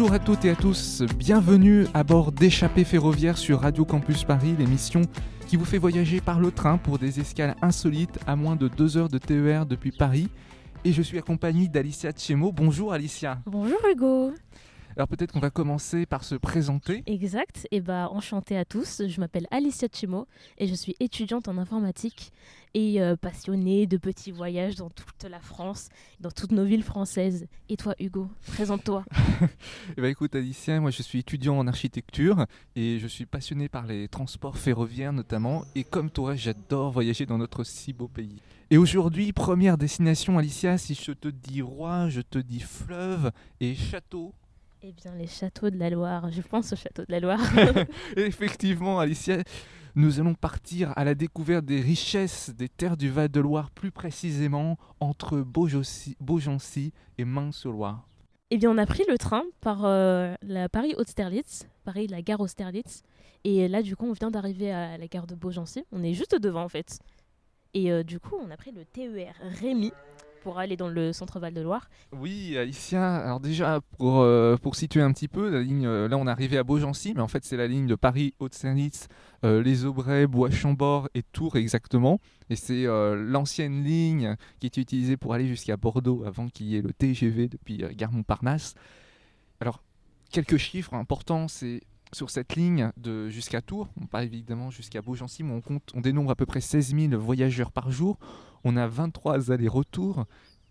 Bonjour à toutes et à tous, bienvenue à bord d'Échappée ferroviaire sur Radio Campus Paris, l'émission qui vous fait voyager par le train pour des escales insolites à moins de 2 heures de TER depuis Paris. Et je suis accompagné d'Alicia Tchemo. Bonjour Alicia. Bonjour Hugo. Alors peut-être qu'on va commencer par se présenter. Exact. Et bah enchanté à tous. Je m'appelle Alicia Chimo et je suis étudiante en informatique et euh, passionnée de petits voyages dans toute la France, dans toutes nos villes françaises. Et toi Hugo, présente-toi. eh ben, écoute Alicia, moi je suis étudiant en architecture et je suis passionné par les transports ferroviaires notamment. Et comme toi, j'adore voyager dans notre si beau pays. Et aujourd'hui, première destination Alicia, si je te dis roi, je te dis fleuve et château. Eh bien, les châteaux de la Loire. Je pense aux châteaux de la Loire. Effectivement, Alicia, nous allons partir à la découverte des richesses des terres du Val-de-Loire, plus précisément entre Beaugency et Main-sur-Loire. Eh bien, on a pris le train par euh, la Paris-Austerlitz, Paris, la gare Austerlitz. Et là, du coup, on vient d'arriver à la gare de Beaugency. On est juste devant, en fait. Et euh, du coup, on a pris le TER Rémy pour aller dans le centre Val-de-Loire. Oui, Alicia, alors déjà pour, euh, pour situer un petit peu, la ligne, euh, là on est arrivé à Beaugency, mais en fait c'est la ligne de Paris, Haute-Saint-Lys, euh, Les Aubrais, Bois-Chambord et Tours exactement. Et c'est l'ancienne ligne qui était utilisée pour aller jusqu'à Bordeaux avant qu'il y ait le TGV depuis Gare Montparnasse. Alors, quelques chiffres importants, c'est sur cette ligne de jusqu'à Tours, on parle évidemment jusqu'à Beaugency, mais on, compte, on dénombre à peu près 16 000 voyageurs par jour. On a 23 allers-retours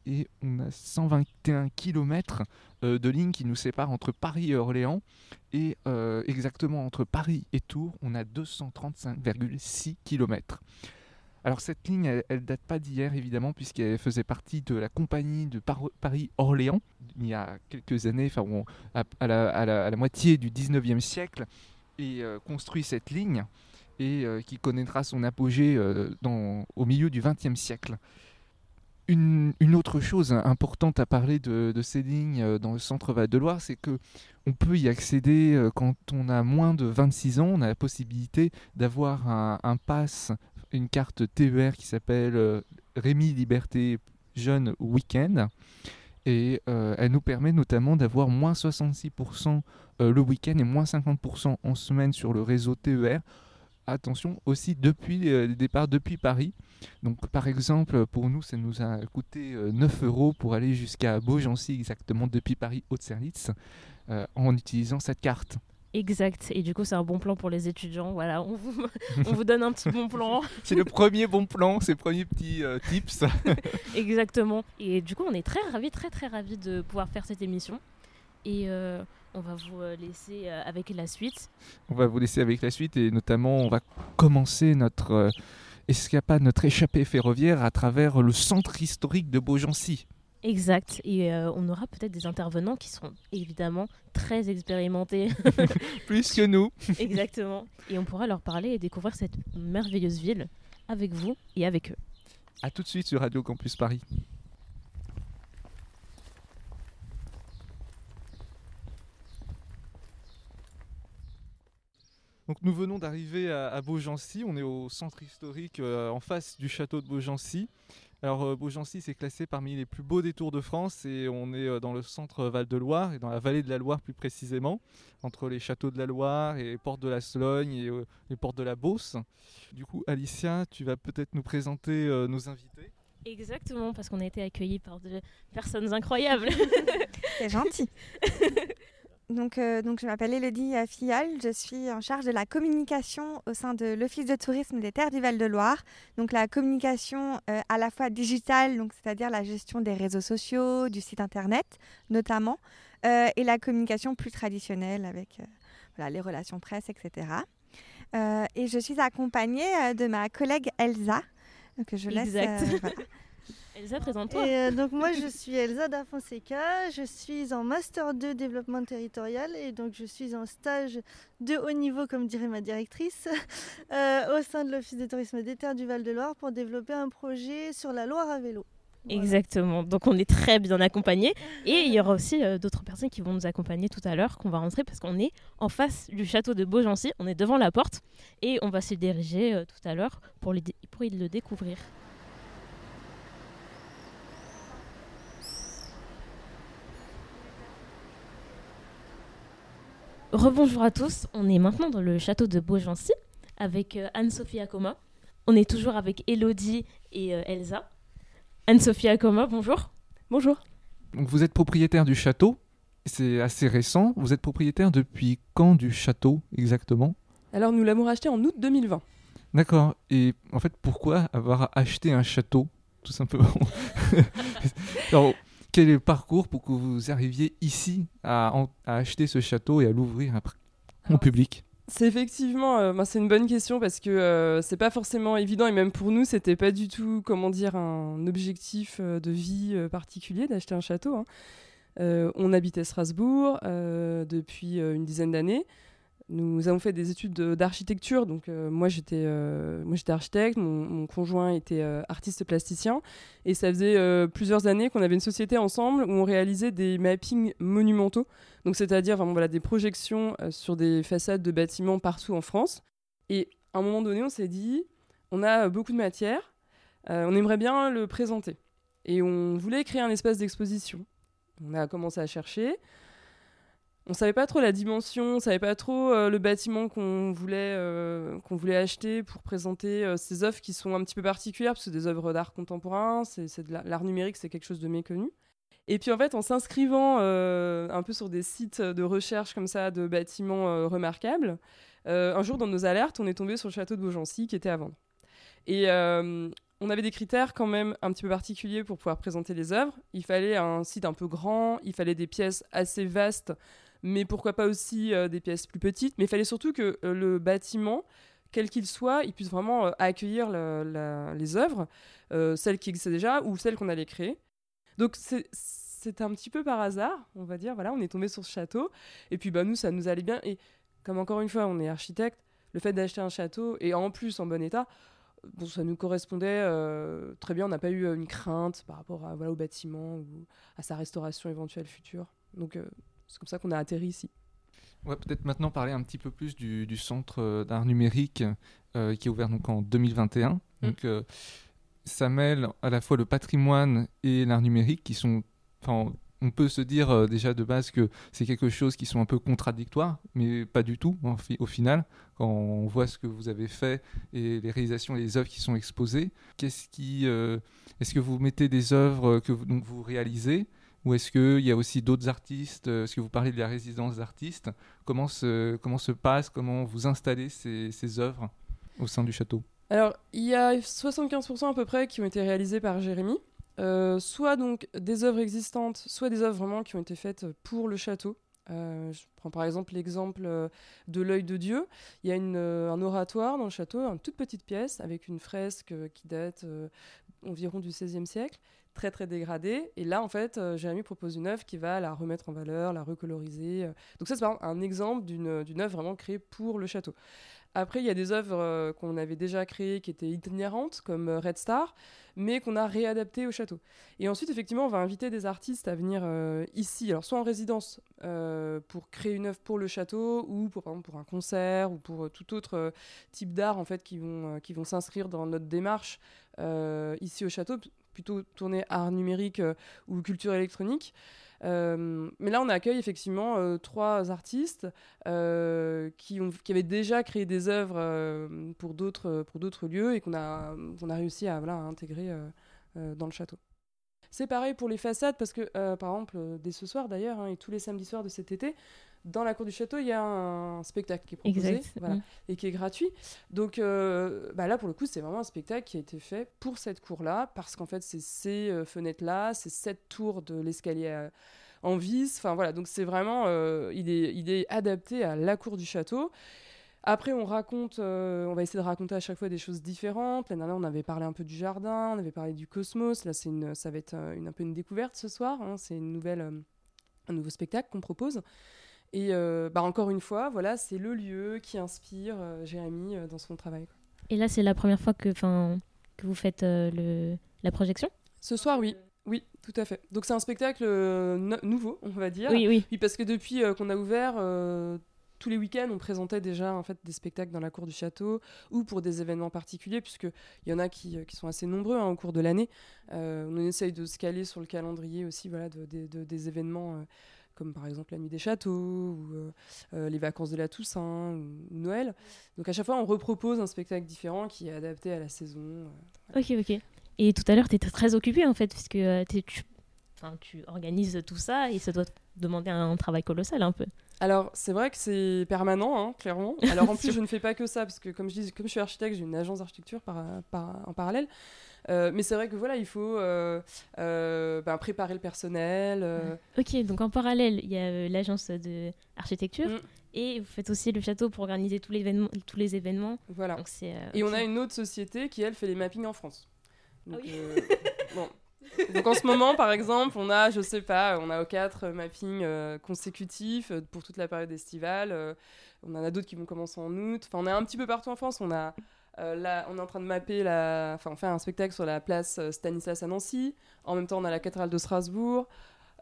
et on a 121 km euh, de ligne qui nous séparent entre Paris et Orléans. Et euh, exactement entre Paris et Tours, on a 235,6 km. Alors cette ligne, elle, ne date pas d'hier évidemment, puisqu'elle faisait partie de la compagnie de Paris-Orléans, il y a quelques années, à, la, moitié du 19e siècle, et euh, construit cette ligne, et euh, qui connaîtra son apogée euh, au milieu du 20e siècle. Une, autre chose importante à parler de, ces lignes dans le centre Val-de-Loire, c'est que on peut y accéder quand on a moins de 26 ans. On a la possibilité d'avoir un, pass une carte TER qui s'appelle euh, Rémi Liberté Jeune Week-end. Et euh, elle nous permet notamment d'avoir moins 66% euh, le week-end et moins 50% en semaine sur le réseau TER. Attention aussi depuis les départs depuis Paris. Donc par exemple pour nous ça nous a coûté 9 euros pour aller jusqu'à Beaugency exactement depuis Paris Haute-Serlitz en utilisant cette carte. Exact. Et du coup, c'est un bon plan pour les étudiants. Voilà, on vous, on vous donne un petit bon plan. c'est le premier bon plan, c'est le premier petit euh, tips. Exactement. Et du coup, on est très ravis, très très ravis de pouvoir faire cette émission. Et euh, on va vous euh, laisser avec la suite. On va vous laisser avec la suite et notamment, on va commencer notre escapade, notre échappée ferroviaire à travers le centre historique de Beaugency. Exact. Et euh, on aura peut-être des intervenants qui seront évidemment très expérimentés. Plus que nous. Exactement. Et on pourra leur parler et découvrir cette merveilleuse ville avec vous et avec eux. A tout de suite sur Radio Campus Paris. Donc nous venons d'arriver à, Beaugency, on est au centre historique euh, en face du château de Beaugency. Alors euh, Beaugency c'est classé parmi les plus beaux détours de France et on est euh, dans le centre Val-de-Loire et dans la vallée de la Loire plus précisément, entre les châteaux de la Loire et les portes de la Slogne et euh, les portes de la Beauce. Du coup Alicia, tu vas peut-être nous présenter nos invités. Exactement, parce qu'on a été accueillis par des personnes incroyables. C'est gentil. Donc, euh, donc, je m'appelle Elodie Fial, je suis en charge de la communication au sein de l'Office de tourisme des terres du Val-de-Loire. Donc la communication euh, à la fois digitale, donc c'est-à-dire la gestion des réseaux sociaux, du site internet notamment, euh, et la communication plus traditionnelle avec voilà, les relations presse, etc. et je suis accompagnée de ma collègue Elsa, que je laisse Elsa, présente-toi. Euh, donc moi, je suis Elsa da Fonseca, je suis en Master 2 Développement Territorial et donc je suis en stage de haut niveau, comme dirait ma directrice, euh, au sein de l'Office de tourisme des terres du Val-de-Loire pour développer un projet sur la Loire à vélo. Exactement. Donc on est très bien accompagnés. Et il y aura aussi euh, d'autres personnes qui vont nous accompagner tout à l'heure, qu'on va rentrer parce qu'on est en face du château de Beaugency. On est devant la porte et on va se diriger tout à l'heure pour, pour le découvrir. Rebonjour à tous, on est maintenant dans le château de Beaugency avec euh, Anne-Sophie Acoma. On est toujours avec Elodie et euh, Elsa. Anne-Sophie Acoma, bonjour. Bonjour. Donc vous êtes propriétaire du château, c'est assez récent. Vous êtes propriétaire depuis quand du château exactement? Alors nous l'avons racheté en août 2020. D'accord. Et en fait, pourquoi avoir acheté un château, tout simplement? Alors, quel est le parcours pour que vous arriviez ici à, en- à acheter ce château et à l'ouvrir au public? C'est effectivement, euh, ben, c'est une bonne question parce que euh, c'est pas forcément évident et même pour nous, c'était pas du tout, comment dire, un objectif euh, de vie euh, particulier d'acheter un château. hein. On habitait Strasbourg depuis une dizaine d'années. Nous avons fait des études de- d'architecture, donc euh, moi j'étais euh, moi j'étais architecte, mon, conjoint était euh, artiste plasticien, et ça faisait plusieurs années qu'on avait une société ensemble où on réalisait des mappings monumentaux, donc c'est-à-dire vraiment voilà des projections sur des façades de bâtiments partout en France. Et à un moment donné, on s'est dit, on a beaucoup de matière, on aimerait bien le présenter, et on voulait créer un espace d'exposition. On a commencé à chercher. On savait pas trop la dimension, on savait pas trop euh, le bâtiment qu'on voulait, euh, qu'on voulait acheter pour présenter euh, ces œuvres qui sont un petit peu particulières, parce que des œuvres d'art contemporain, c'est l'art numérique, c'est quelque chose de méconnu. Et puis en fait, en s'inscrivant un peu sur des sites de recherche comme ça de bâtiments remarquables, un jour dans nos alertes, on est tombé sur le château de Beaugency qui était à vendre. Et on avait des critères quand même un petit peu particuliers pour pouvoir présenter les œuvres. Il fallait un site un peu grand, il fallait des pièces assez vastes, mais pourquoi pas aussi euh, des pièces plus petites. Mais il fallait surtout que euh, le bâtiment, quel qu'il soit, il puisse vraiment euh, accueillir les œuvres, celles qui existaient déjà ou celles qu'on allait créer. Donc c'est un petit peu par hasard, on va dire. Voilà, on est tombé sur ce château. Et puis bah, nous, ça nous allait bien. Et comme encore une fois, on est architecte, le fait d'acheter un château, et en plus en bon état, bon, ça nous correspondait très bien. On n'a pas eu une crainte par rapport voilà, au bâtiment ou à sa restauration éventuelle future. Donc c'est comme ça qu'on a atterri ici. On va peut-être maintenant parler un petit peu plus du, du centre euh, d'art numérique euh, qui est ouvert donc en 2021. Donc euh, ça mêle à la fois le patrimoine et l'art numérique qui sont, on peut se dire euh, déjà de base que c'est quelque chose qui sont un peu contradictoires, mais pas du tout en fi- au final. Quand on voit ce que vous avez fait et les réalisations et les œuvres qui sont exposées, qu'est-ce qui, est-ce que vous mettez des œuvres que vous, donc vous réalisez ou est-ce qu'il y a aussi d'autres artistes euh, Est-ce que vous parlez de la résidence d'artistes comment se, passe, comment vous installez ces, œuvres au sein du château? Alors, il y a 75% à peu près qui ont été réalisés par Jérémy. Euh, soit donc des œuvres existantes, soit des œuvres vraiment qui ont été faites pour le château. Euh, je prends par exemple l'exemple de l'œil de Dieu. Il y a un oratoire dans le château, une toute petite pièce avec une fresque qui date environ du XVIe siècle, très très dégradée. Et là, en fait, euh, Jérémy propose une œuvre qui va la remettre en valeur, la recoloriser. euh. Donc ça, c'est par un exemple d'une d'une œuvre vraiment créée pour le château. Après, il y a des œuvres euh, qu'on avait déjà créées qui étaient itinérantes, comme euh, Red Star, mais qu'on a réadaptées au château. Et ensuite, effectivement, on va inviter des artistes à venir euh, ici, alors soit en résidence euh, pour créer une œuvre pour le château, ou pour, par exemple, pour un concert, ou pour euh, tout autre euh, type d'art en fait, qui vont, euh, qui vont s'inscrire dans notre démarche euh, ici au château, plutôt tourné art numérique euh, ou culture électronique. Euh, mais là, on accueille effectivement euh, trois artistes qui, ont, qui avaient déjà créé des œuvres pour d'autres pour d'autres lieux et qu'on a, qu'on a réussi à, voilà, à intégrer dans le château. C'est pareil pour les façades parce que, par exemple, dès ce soir d'ailleurs, hein, et tous les samedis soirs de cet été, dans la cour du château, il y a un spectacle qui est proposé voilà, Mm. et qui est gratuit. Donc euh, bah là, pour le coup, c'est vraiment un spectacle qui a été fait pour cette cour-là parce qu'en fait, c'est ces euh, fenêtres-là, c'est cette tour de l'escalier à- en vis. Enfin voilà, donc c'est vraiment, euh, il, est, il est adapté à la cour du château. Après, on raconte, euh, on va essayer de raconter à chaque fois des choses différentes. L'année dernière, on avait parlé un peu du jardin, on avait parlé du cosmos. Là, c'est une, ça va être euh, une, un peu une découverte ce soir. hein. C'est une nouvelle, euh, un nouveau spectacle qu'on propose. Et euh, bah, encore une fois, voilà, c'est le lieu qui inspire euh, Jérémy euh, dans son travail. quoi. Et là, c'est la première fois que, vous faites le, la projection? Ce soir, oui, oui, tout à fait. Donc c'est un spectacle no- nouveau, on va dire. Oui, oui. Oui, parce que depuis qu'on a ouvert, tous les week-ends, on présentait déjà en fait des spectacles dans la cour du château ou pour des événements particuliers, puisqu'il y en a qui, qui sont assez nombreux hein, au cours de l'année. Euh, on essaye de se caler sur le calendrier aussi, voilà, de, de- de- des événements. Euh, comme par exemple la nuit des châteaux, ou les vacances de la Toussaint, ou, Noël. Donc à chaque fois, on repropose un spectacle différent qui est adapté à la saison. Ok, ok. Et tout à l'heure, tu étais très occupée en fait, puisque tu, tu organises tout ça et ça doit demander un travail colossal un peu. Alors, c'est vrai que c'est permanent, hein, clairement. Alors, en plus, je ne fais pas que ça, parce que comme je, dis, comme je suis architecte, j'ai une agence d'architecture par, en parallèle. Euh, mais c'est vrai que voilà, il faut euh, euh, ben, préparer le personnel. Ok, donc en parallèle, il y a l'agence d'architecture. Mm. Et vous faites aussi le château pour organiser tous, tous les événements. Voilà. et on a une autre société qui, elle, fait les mappings en France. Ah donc, bon, donc en ce moment, par exemple, on a, je sais pas, on a quatre mappings euh, consécutifs pour toute la période estivale. Euh, on en a d'autres qui vont commencer en août. Enfin, on est un petit peu partout en France. On a là, on est en train de mapper la, enfin, on fait un spectacle sur la place Stanislas à Nancy. En même temps, on a la cathédrale de Strasbourg.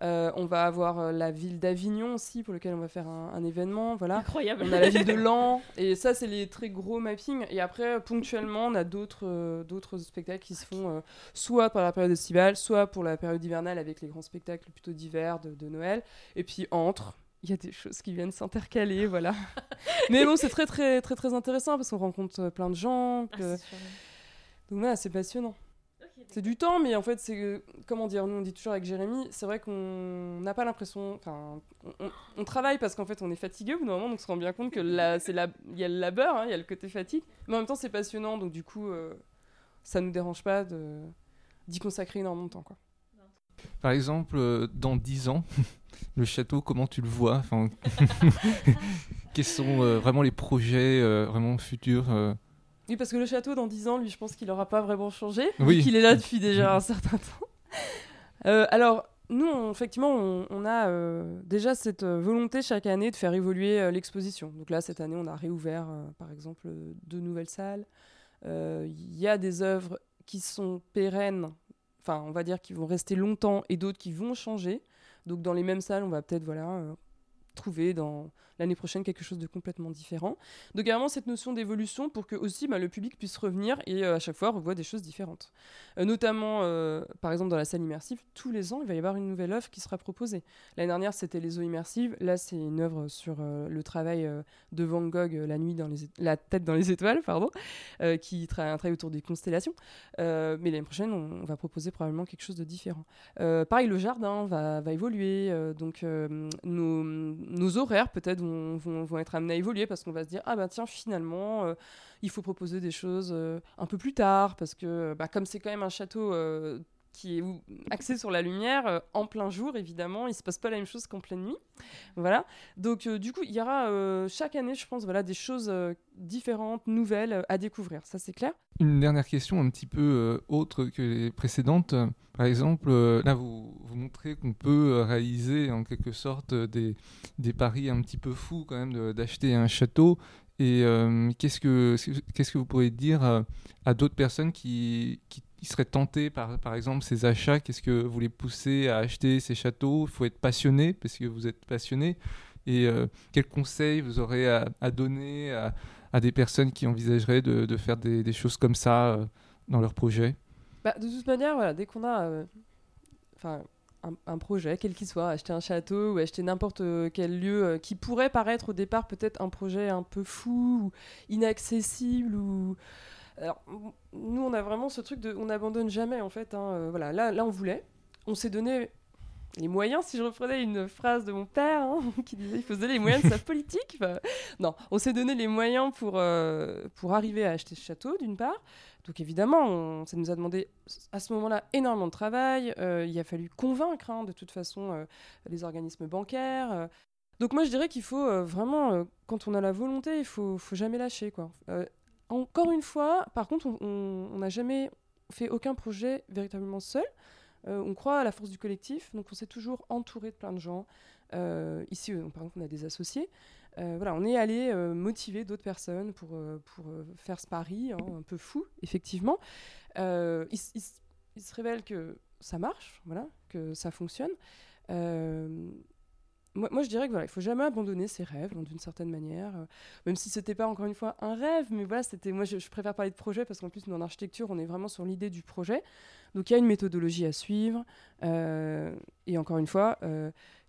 Euh, on va avoir euh, la ville d'Avignon aussi, pour lequel on va faire un, événement. Voilà. Incroyable. On a la ville de Lens. Et ça, c'est les très gros mappings. Et après, ponctuellement, on a d'autres euh, d'autres spectacles qui se font soit pour la période estivale, soit pour la période hivernale avec les grands spectacles plutôt d'hiver, de, Noël. Et puis, entre, il y a des choses qui viennent s'intercaler, voilà. Mais bon, c'est très, très, très, très intéressant parce qu'on rencontre plein de gens. Ah, Donc voilà, c'est passionnant. C'est du temps, mais en fait, c'est. Comment dire Nous, on dit toujours avec Jérémy, c'est vrai qu'on n'a pas l'impression. Enfin, on, travaille parce qu'en fait, on est fatigué au bout d'un moment, donc on se rend bien compte que là, c'est la, il y a le labeur, hein, il y a le côté fatigue. Mais en même temps, c'est passionnant, donc du coup, euh, ça nous dérange pas de, d'y consacrer énormément de temps, quoi. Par exemple, euh, dans 10 ans, le château, comment tu le vois? Enfin, Quels sont euh, vraiment les projets vraiment futurs oui, parce que le château, dans 10 ans, lui, je pense qu'il n'aura pas vraiment changé, oui. qu'il est là depuis déjà un certain temps. Euh, alors, nous, effectivement, on, a euh, déjà cette euh, volonté chaque année de faire évoluer l'exposition. Donc là, cette année, on a réouvert, par exemple, deux nouvelles salles. Il y a des œuvres qui sont pérennes, enfin, on va dire, qui vont rester longtemps, et d'autres qui vont changer. Donc dans les mêmes salles, on va peut-être voilà, trouver dans l'année prochaine quelque chose de complètement différent. Donc vraiment cette notion d'évolution pour que aussi bah, le public puisse revenir et euh, à chaque fois revoit des choses différentes. Euh, notamment, euh, par exemple dans la salle immersive, tous les ans il va y avoir une nouvelle œuvre qui sera proposée. L'année dernière c'était les eaux immersives, là c'est une œuvre sur le travail de Van Gogh, la nuit dans la tête dans les étoiles, pardon, qui travaille autour des constellations. mais l'année prochaine on, va proposer probablement quelque chose de différent. pareil le jardin va, va évoluer, donc nos, nos horaires peut-être vont, être amenés à évoluer parce qu'on va se dire ah ben tiens finalement euh, il faut proposer des choses euh, un peu plus tard parce que bah, comme c'est quand même un château euh, qui est axé sur la lumière en plein jour évidemment. Il se passe pas la même chose qu'en pleine nuit. Voilà. Donc du coup il y aura chaque année je pense voilà des choses différentes nouvelles à découvrir. Ça c'est clair? Une dernière question un petit peu autre que les précédentes. Par exemple, euh, là, vous, vous montrez qu'on peut euh, réaliser en quelque sorte euh, des, des paris un petit peu fous quand même d'acheter un château. Et qu'est-ce que que vous pourriez dire à, d'autres personnes qui, qui, seraient tentées par, par exemple, ces achats Qu'est-ce que vous les poussez à acheter ces châteaux? Il faut être passionné, parce que vous êtes passionné. Et quels conseils vous aurez à, donner à, à, des personnes qui envisageraient de, de faire des, des, choses comme ça dans leur projet? Bah, de toute manière, voilà, dès qu'on a euh, enfin un, projet, quel qu'il soit, acheter un château ou acheter n'importe euh, quel lieu euh, qui pourrait paraître au départ peut-être un projet un peu fou ou inaccessible ou alors, nous on a vraiment ce truc de on n'abandonne jamais en fait hein, voilà là là on voulait on s'est donné les moyens, si je reprenais une phrase de mon père hein, qui disait il faut se donner les moyens de sa politique. non, on s'est donné les moyens pour, pour arriver à acheter ce château, d'une part. Donc évidemment, ça nous a demandé à ce moment-là énormément de travail. Euh, il a fallu convaincre hein, de toute façon euh, les organismes bancaires. Euh. Donc moi je dirais qu'il faut vraiment, quand on a la volonté, il faut, faut jamais lâcher. Quoi. Encore une fois, par contre, on n'a jamais fait aucun projet véritablement seul. on croit à la force du collectif, donc on s'est toujours entouré de plein de gens. ici, par exemple, on a des associés. Euh, voilà, on est allé euh, motiver d'autres personnes pour, euh, faire ce pari, hein, un peu fou, effectivement. Il, se révèle que ça marche, voilà, que ça fonctionne. Moi, je dirais que voilà, il faut jamais abandonner ses rêves, d'une certaine manière, même si c'était pas encore une fois un rêve, mais voilà, c'était moi, je, préfère parler de projet parce qu'en plus, nous, en architecture, on est vraiment sur l'idée du projet. Donc il y a une méthodologie à suivre. et encore une fois,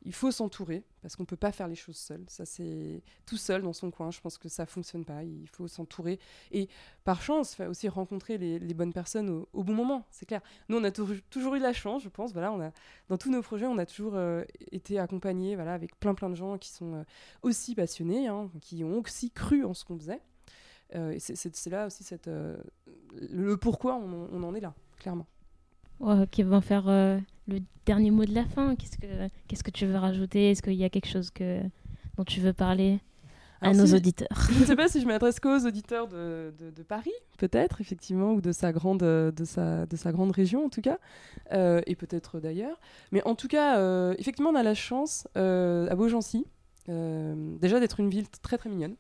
il faut s'entourer parce qu'on ne peut pas faire les choses seul. Ça, c'est tout seul dans son coin. Je pense que ça fonctionne pas. Il faut s'entourer et par chance aussi rencontrer les, bonnes personnes au, bon moment. C'est clair. Nous, on a toujours eu la chance, je pense. Voilà, on a dans tous nos projets, on a toujours euh, été accompagnés, voilà, avec plein plein de gens qui sont euh, aussi passionnés, hein, qui ont aussi cru en ce qu'on faisait. Euh, c'est là aussi le pourquoi on en est là, clairement qui vont faire euh, le dernier mot de la fin. Qu'est-ce que, qu'est-ce que tu veux rajouter? Est-ce qu'il y a quelque chose que, dont tu veux parler à nos auditeurs? Je ne sais pas si je m'adresse qu'aux auditeurs de, de, Paris, peut-être, effectivement, ou de sa grande, de sa, de sa grande région, en tout cas, euh, et peut-être d'ailleurs. Mais en tout cas, euh, effectivement, on a la chance, à Beaugency, déjà d'être une ville très, très mignonne.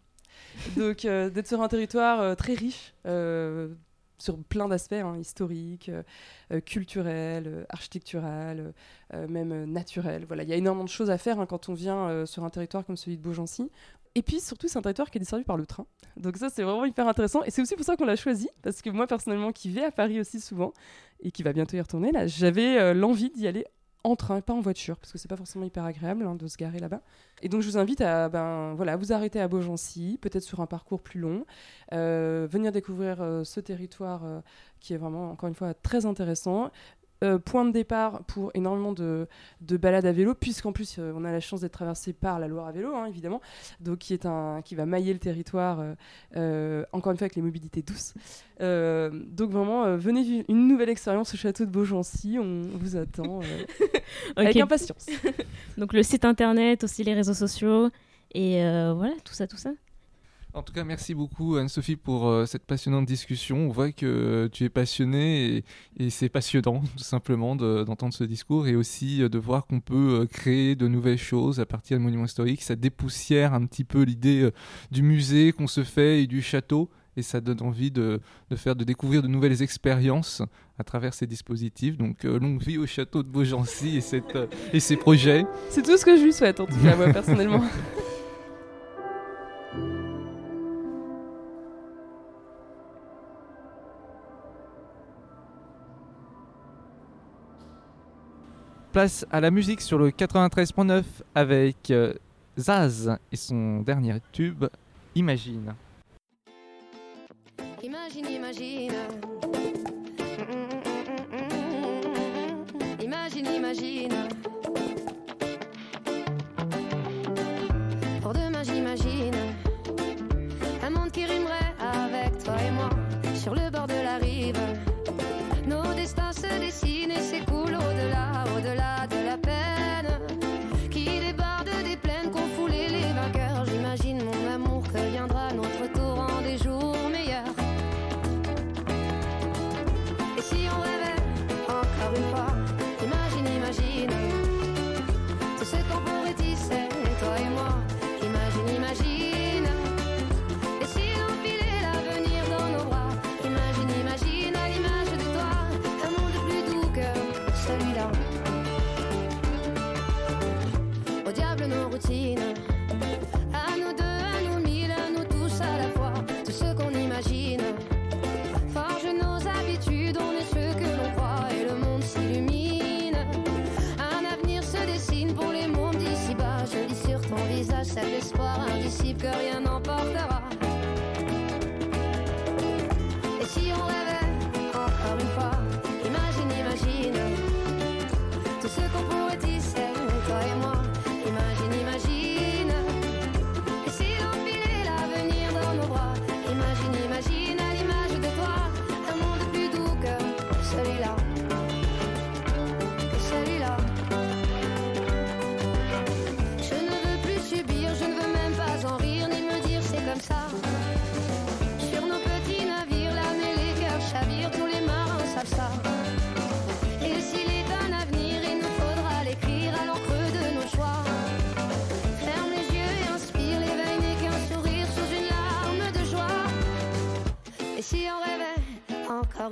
Donc, d'être sur un territoire très riche, sur plein d'aspects, hein, historiques, euh, euh, culturels, euh, architecturels, même naturels. Voilà, il y a énormément de choses à faire hein, quand on vient sur un territoire comme celui de Beaugency. Et puis surtout, c'est un territoire qui est desservi par le train. Donc ça, c'est vraiment hyper intéressant. Et c'est aussi pour ça qu'on l'a choisi, parce que moi, personnellement, qui vais à Paris aussi souvent, et qui va bientôt y retourner, là, j'avais l'envie d'y aller en train, pas en voiture, parce que c'est pas forcément hyper agréable hein, de se garer là-bas. Et donc je vous invite à ben, voilà, vous arrêter à Beaugency, peut-être sur un parcours plus long, euh, venir découvrir euh, ce territoire euh, qui est vraiment, encore une fois, très intéressant. Euh, point de départ pour énormément de, de balades à vélo, puisqu'en plus euh, on a la chance d'être traversé par la Loire à vélo, hein, évidemment, donc qui, est un, qui va mailler le territoire, euh, encore une fois avec les mobilités douces. donc vraiment, venez vivre une nouvelle expérience au château de Beaugency, on vous attend avec impatience. donc le site internet, aussi les réseaux sociaux, et voilà, tout ça, tout ça. En tout cas, merci beaucoup Anne-Sophie pour euh, cette passionnante discussion. On voit que tu es passionnée et, c'est passionnant tout simplement d'entendre ce discours et aussi euh, de voir qu'on peut euh, créer de nouvelles choses à partir de monuments historiques. Ça dépoussière un petit peu l'idée du musée qu'on se fait et du château et ça donne envie de, faire, de découvrir de nouvelles expériences à travers ces dispositifs. Donc longue vie au château de Beaugency et, cette, et ses projets. C'est tout ce que je lui souhaite en tout cas moi personnellement. place à la musique sur le 93.9 avec euh, Zaz et son dernier tube, Imagine. Imagine, imagine. Imagine,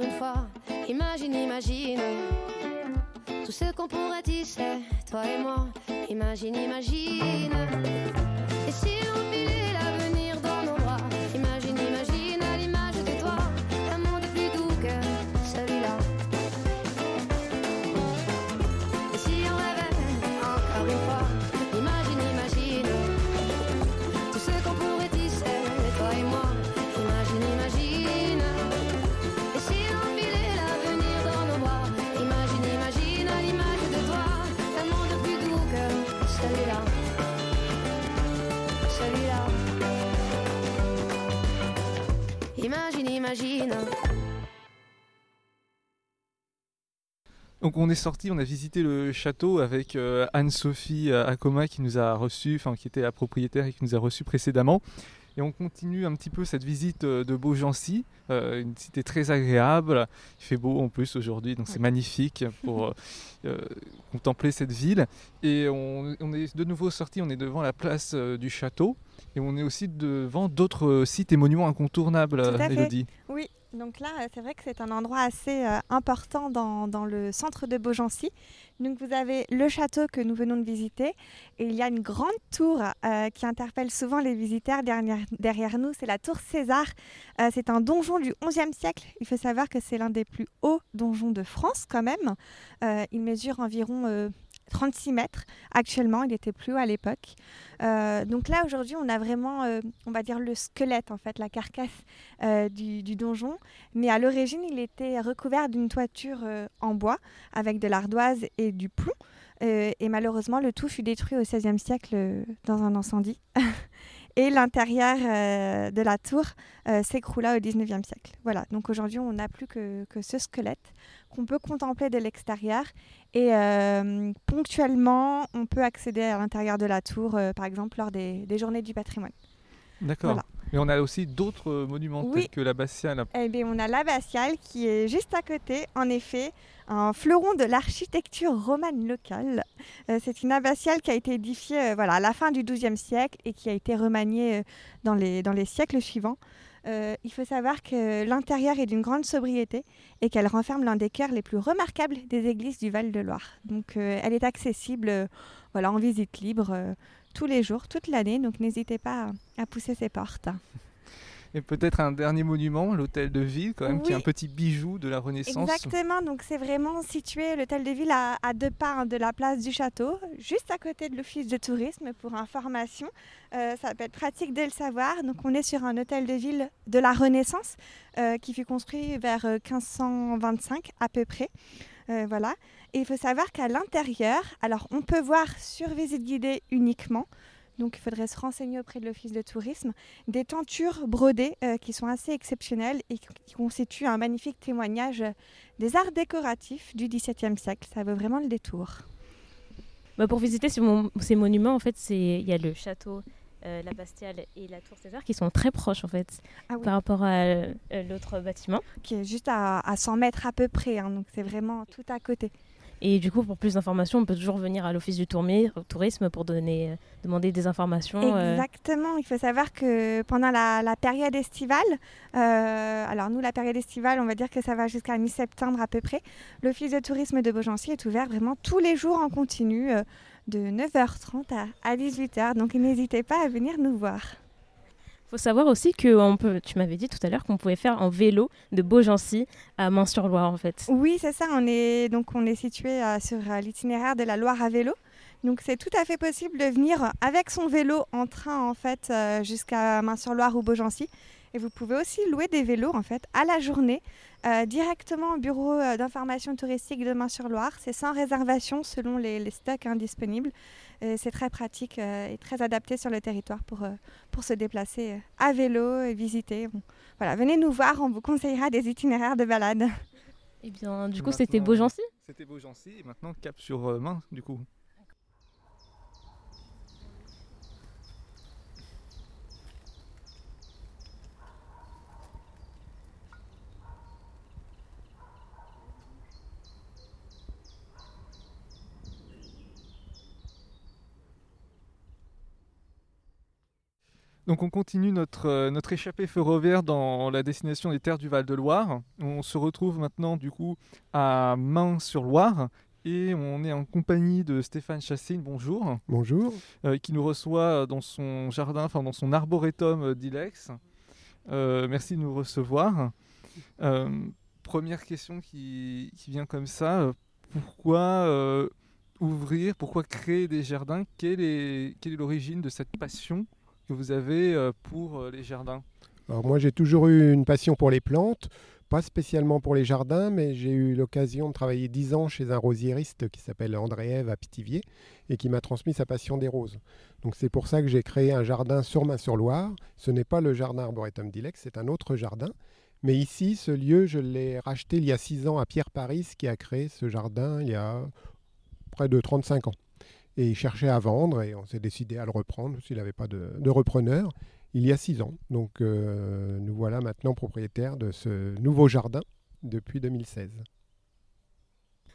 une fois, imagine, imagine tout ce qu'on pourrait tisser, toi et moi. Imagine, imagine. Et si on filait Donc on est sorti, on a visité le château avec euh, Anne-Sophie euh, Acoma qui nous a reçu, enfin qui était la propriétaire et qui nous a reçu précédemment. Et on continue un petit peu cette visite euh, de Beaugency, euh, une cité très agréable. Il fait beau en plus aujourd'hui, donc c'est magnifique pour euh, contempler cette ville. Et on, on est de nouveau sorti, on est devant la place euh, du château. Et on est aussi devant d'autres sites et monuments incontournables, Tout à fait. Elodie. Oui, donc là, c'est vrai que c'est un endroit assez important dans, dans le centre de Beaugency. Donc vous avez le château que nous venons de visiter et il y a une grande tour euh, qui interpelle souvent les visiteurs derrière, nous. C'est la tour César. Euh, c'est un donjon du XIe siècle. Il faut savoir que c'est l'un des plus hauts donjons de France quand même. Euh, il mesure environ 36 mètres actuellement. Il était plus haut à l'époque. Euh, donc là aujourd'hui on a vraiment, euh, on va dire le squelette en fait, la carcasse euh, du, du donjon. Mais à l'origine, il était recouvert d'une toiture en bois avec de l'ardoise et du plomb. Et malheureusement, le tout fut détruit au XVIe siècle dans un incendie. et l'intérieur euh, de la tour euh, s'écroula au XIXe siècle. Voilà, donc aujourd'hui, on n'a plus que, que ce squelette qu'on peut contempler de l'extérieur. Et euh, ponctuellement, on peut accéder à l'intérieur de la tour, par exemple, lors des, des journées du patrimoine. D'accord. Voilà. Et on a aussi d'autres monuments Oui. tels que l'abbatiale. Eh bien, on a l'abbatiale qui est juste à côté, en effet, un fleuron de l'architecture romane locale. Euh, c'est une abbatiale qui a été édifiée euh, voilà, à la fin du XIIe siècle et qui a été remaniée euh, dans, les, dans les siècles suivants. Il faut savoir que l'intérieur est d'une grande sobriété et qu'elle renferme l'un des cœurs les plus remarquables des églises du Val-de-Loire. Donc, elle est accessible voilà, en visite libre tous les jours, toute l'année. Donc, n'hésitez pas à, à pousser ses portes. Et peut-être un dernier monument, l'hôtel de ville, quand même, qui est un petit bijou de la Renaissance. Exactement, donc c'est vraiment situé, l'hôtel de ville, à, à deux pas hein, de la place du château, juste à côté de l'office de tourisme pour information. Euh, ça peut être pratique de le savoir. Donc on est sur un hôtel de ville de la Renaissance euh, qui fut construit vers euh, 1525 à peu près. Euh, voilà. Et il faut savoir qu'à l'intérieur, alors on peut voir sur visite guidée uniquement. Donc il faudrait se renseigner auprès de l'office de tourisme des tentures brodées euh, qui sont assez exceptionnelles et qui constituent un magnifique témoignage euh, des arts décoratifs du XVIIe siècle. Ça vaut vraiment le détour. Bah, pour visiter ces, mon- ces monuments, en fait, il y a le château, euh, la Bastille et la Tour César qui sont très proches en fait Ah oui. par rapport à euh, l'autre bâtiment. Qui est juste à, à 100 mètres à peu près, hein, donc c'est vraiment tout à côté. Et du coup, pour plus d'informations, on peut toujours venir à l'office du tourisme pour donner, euh, demander des informations. euh, Exactement. Il faut savoir que pendant la, période estivale, euh, alors nous, la période estivale, on va dire que ça va jusqu'à mi-septembre à peu près, l'office de tourisme de Beaugency est ouvert vraiment tous les jours en continu, de 9h30 à, à 18h. Donc n'hésitez pas à venir nous voir. Faut savoir aussi que on peut, tu m'avais dit tout à l'heure qu'on pouvait faire en vélo de Beaugency à Main-sur-Loire en fait. Oui, c'est ça. On est donc on est situé euh, sur euh, l'itinéraire de la Loire à vélo. Donc c'est tout à fait possible de venir avec son vélo en train en fait euh, jusqu'à Main-sur-Loire ou Beaugency. Et vous pouvez aussi louer des vélos en fait à la journée directement au bureau d'information touristique de Main-sur-Loire. C'est sans réservation selon les, stocks hein, disponibles. Et C'est très pratique euh, et très adapté sur le territoire pour, euh, pour se déplacer euh, à vélo et visiter. Bon, voilà, venez nous voir, on vous conseillera des itinéraires de balade. Et bien, du coup, c'était Beaugency? C'était Beaugency et maintenant cap sur euh, Main, du coup. Donc on continue notre, euh, notre échappée ferroviaire dans la destination des terres du Val-de-Loire. On se retrouve maintenant du coup à Main-sur-Loire et on est en compagnie de Stéphane Chassine, bonjour, Bonjour. euh, qui nous reçoit dans son jardin, enfin dans son arboretum euh, d'Ilex. Euh, merci de nous recevoir. Euh, première question qui, qui vient comme ça, pourquoi ouvrir, pourquoi créer des jardins? Quelle est quelle est l'origine de cette passion? Que vous avez euh, pour euh, les jardins? Alors moi j'ai toujours eu une passion pour les plantes, pas spécialement pour les jardins, mais j'ai eu l'occasion de travailler 10 ans chez un rosiériste qui s'appelle André Ève à Pithiviers et qui m'a transmis sa passion des roses. Donc c'est pour ça que j'ai créé un jardin sur Main-sur-Loire. Ce n'est pas le jardin arboretum d'Ilex, c'est un autre jardin, Mais ici, ce lieu, je l'ai racheté il y a six ans à Pierre Paris, qui a créé ce jardin il y a près de 35 ans. Et il cherchait à vendre et on s'est décidé à le reprendre s'il n'avait pas de, de, repreneur il y a six ans. Donc euh, nous voilà maintenant propriétaires de ce nouveau jardin depuis 2016.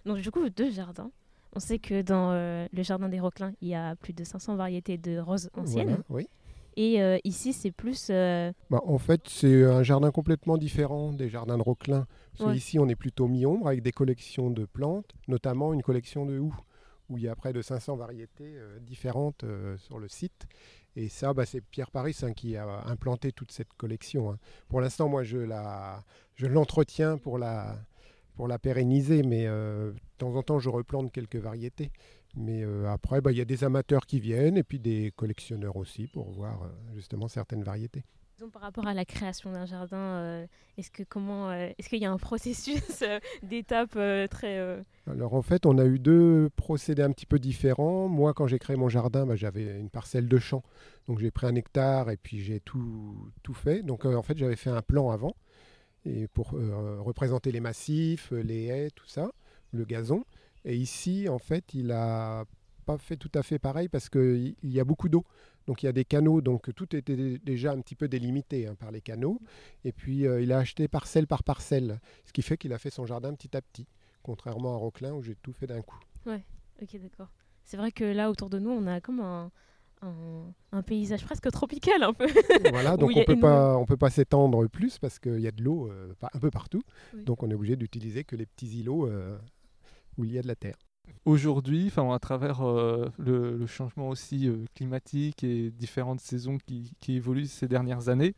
Donc du coup, deux jardins. On sait que dans euh, le jardin des Roquelins, il y a plus de 500 variétés de roses anciennes. Voilà, oui. Et euh, ici, c'est plus. Bah, en fait, c'est un jardin complètement différent des jardins de Roquelin. Ouais. qu'ici, on est plutôt mi-ombre avec des collections de plantes, notamment une collection de houx, où il y a près de 500 variétés euh, différentes euh, sur le site. Et ça, bah, c'est Pierre Paris hein, qui a implanté toute cette collection. hein. Pour l'instant, moi, je l'entretiens pour la, pérenniser, mais euh, de temps en temps, je replante quelques variétés. Mais après, bah, il y a des amateurs qui viennent et puis des collectionneurs aussi pour voir justement certaines variétés. Par rapport à la création d'un jardin, euh, est-ce que comment, euh, est-ce qu'il y a un processus euh, d'étapes euh, très Alors en fait, on a eu deux procédés un petit peu différents. Moi, quand j'ai créé mon jardin, bah, j'avais une parcelle de champ. Donc j'ai pris un hectare et puis j'ai tout, tout fait. Donc en fait, j'avais fait un plan avant et pour représenter les massifs, les haies, tout ça, le gazon. Et ici, en fait, il a pas fait tout à fait pareil parce qu'il y a beaucoup d'eau. Donc il y a des canaux, donc tout était dé- déjà un petit peu délimité hein, par les canaux. Et puis euh, il a acheté parcelle par parcelle, ce qui fait qu'il a fait son jardin petit à petit contrairement à Roquelin où j'ai tout fait d'un coup. Ok, d'accord. C'est vrai que là, autour de nous, on a comme un, un, un paysage presque tropical un peu. voilà, donc on peut pas, on peut pas s'étendre plus parce qu'il y a de l'eau euh, un peu partout. Oui. Donc on est obligé d'utiliser que les petits îlots euh, où il y a de la terre. Aujourd'hui, enfin, à travers euh, le, le changement aussi euh, climatique et différentes saisons qui, qui évoluent ces dernières années,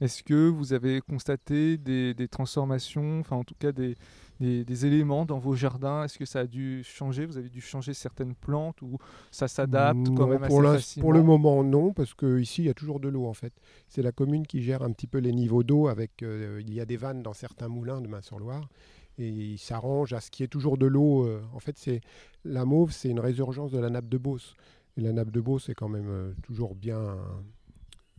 est-ce que vous avez constaté des, des transformations, enfin en tout cas des, des, des éléments dans vos jardins? Est-ce que ça a dû changer? Vous avez dû changer certaines plantes ou ça s'adapte quand même pour, assez facilement pour le moment, non, parce qu'ici, il y a toujours de l'eau en fait. C'est la commune qui gère un petit peu les niveaux d'eau avec. euh, il y a des vannes dans certains moulins de Main-sur-Loire et il s'arrange à ce qu'il y ait toujours de l'eau. euh. en fait, c'est la mauve, c'est une résurgence de la nappe de Beauce. Et la nappe de Beauce est quand même euh, toujours bien,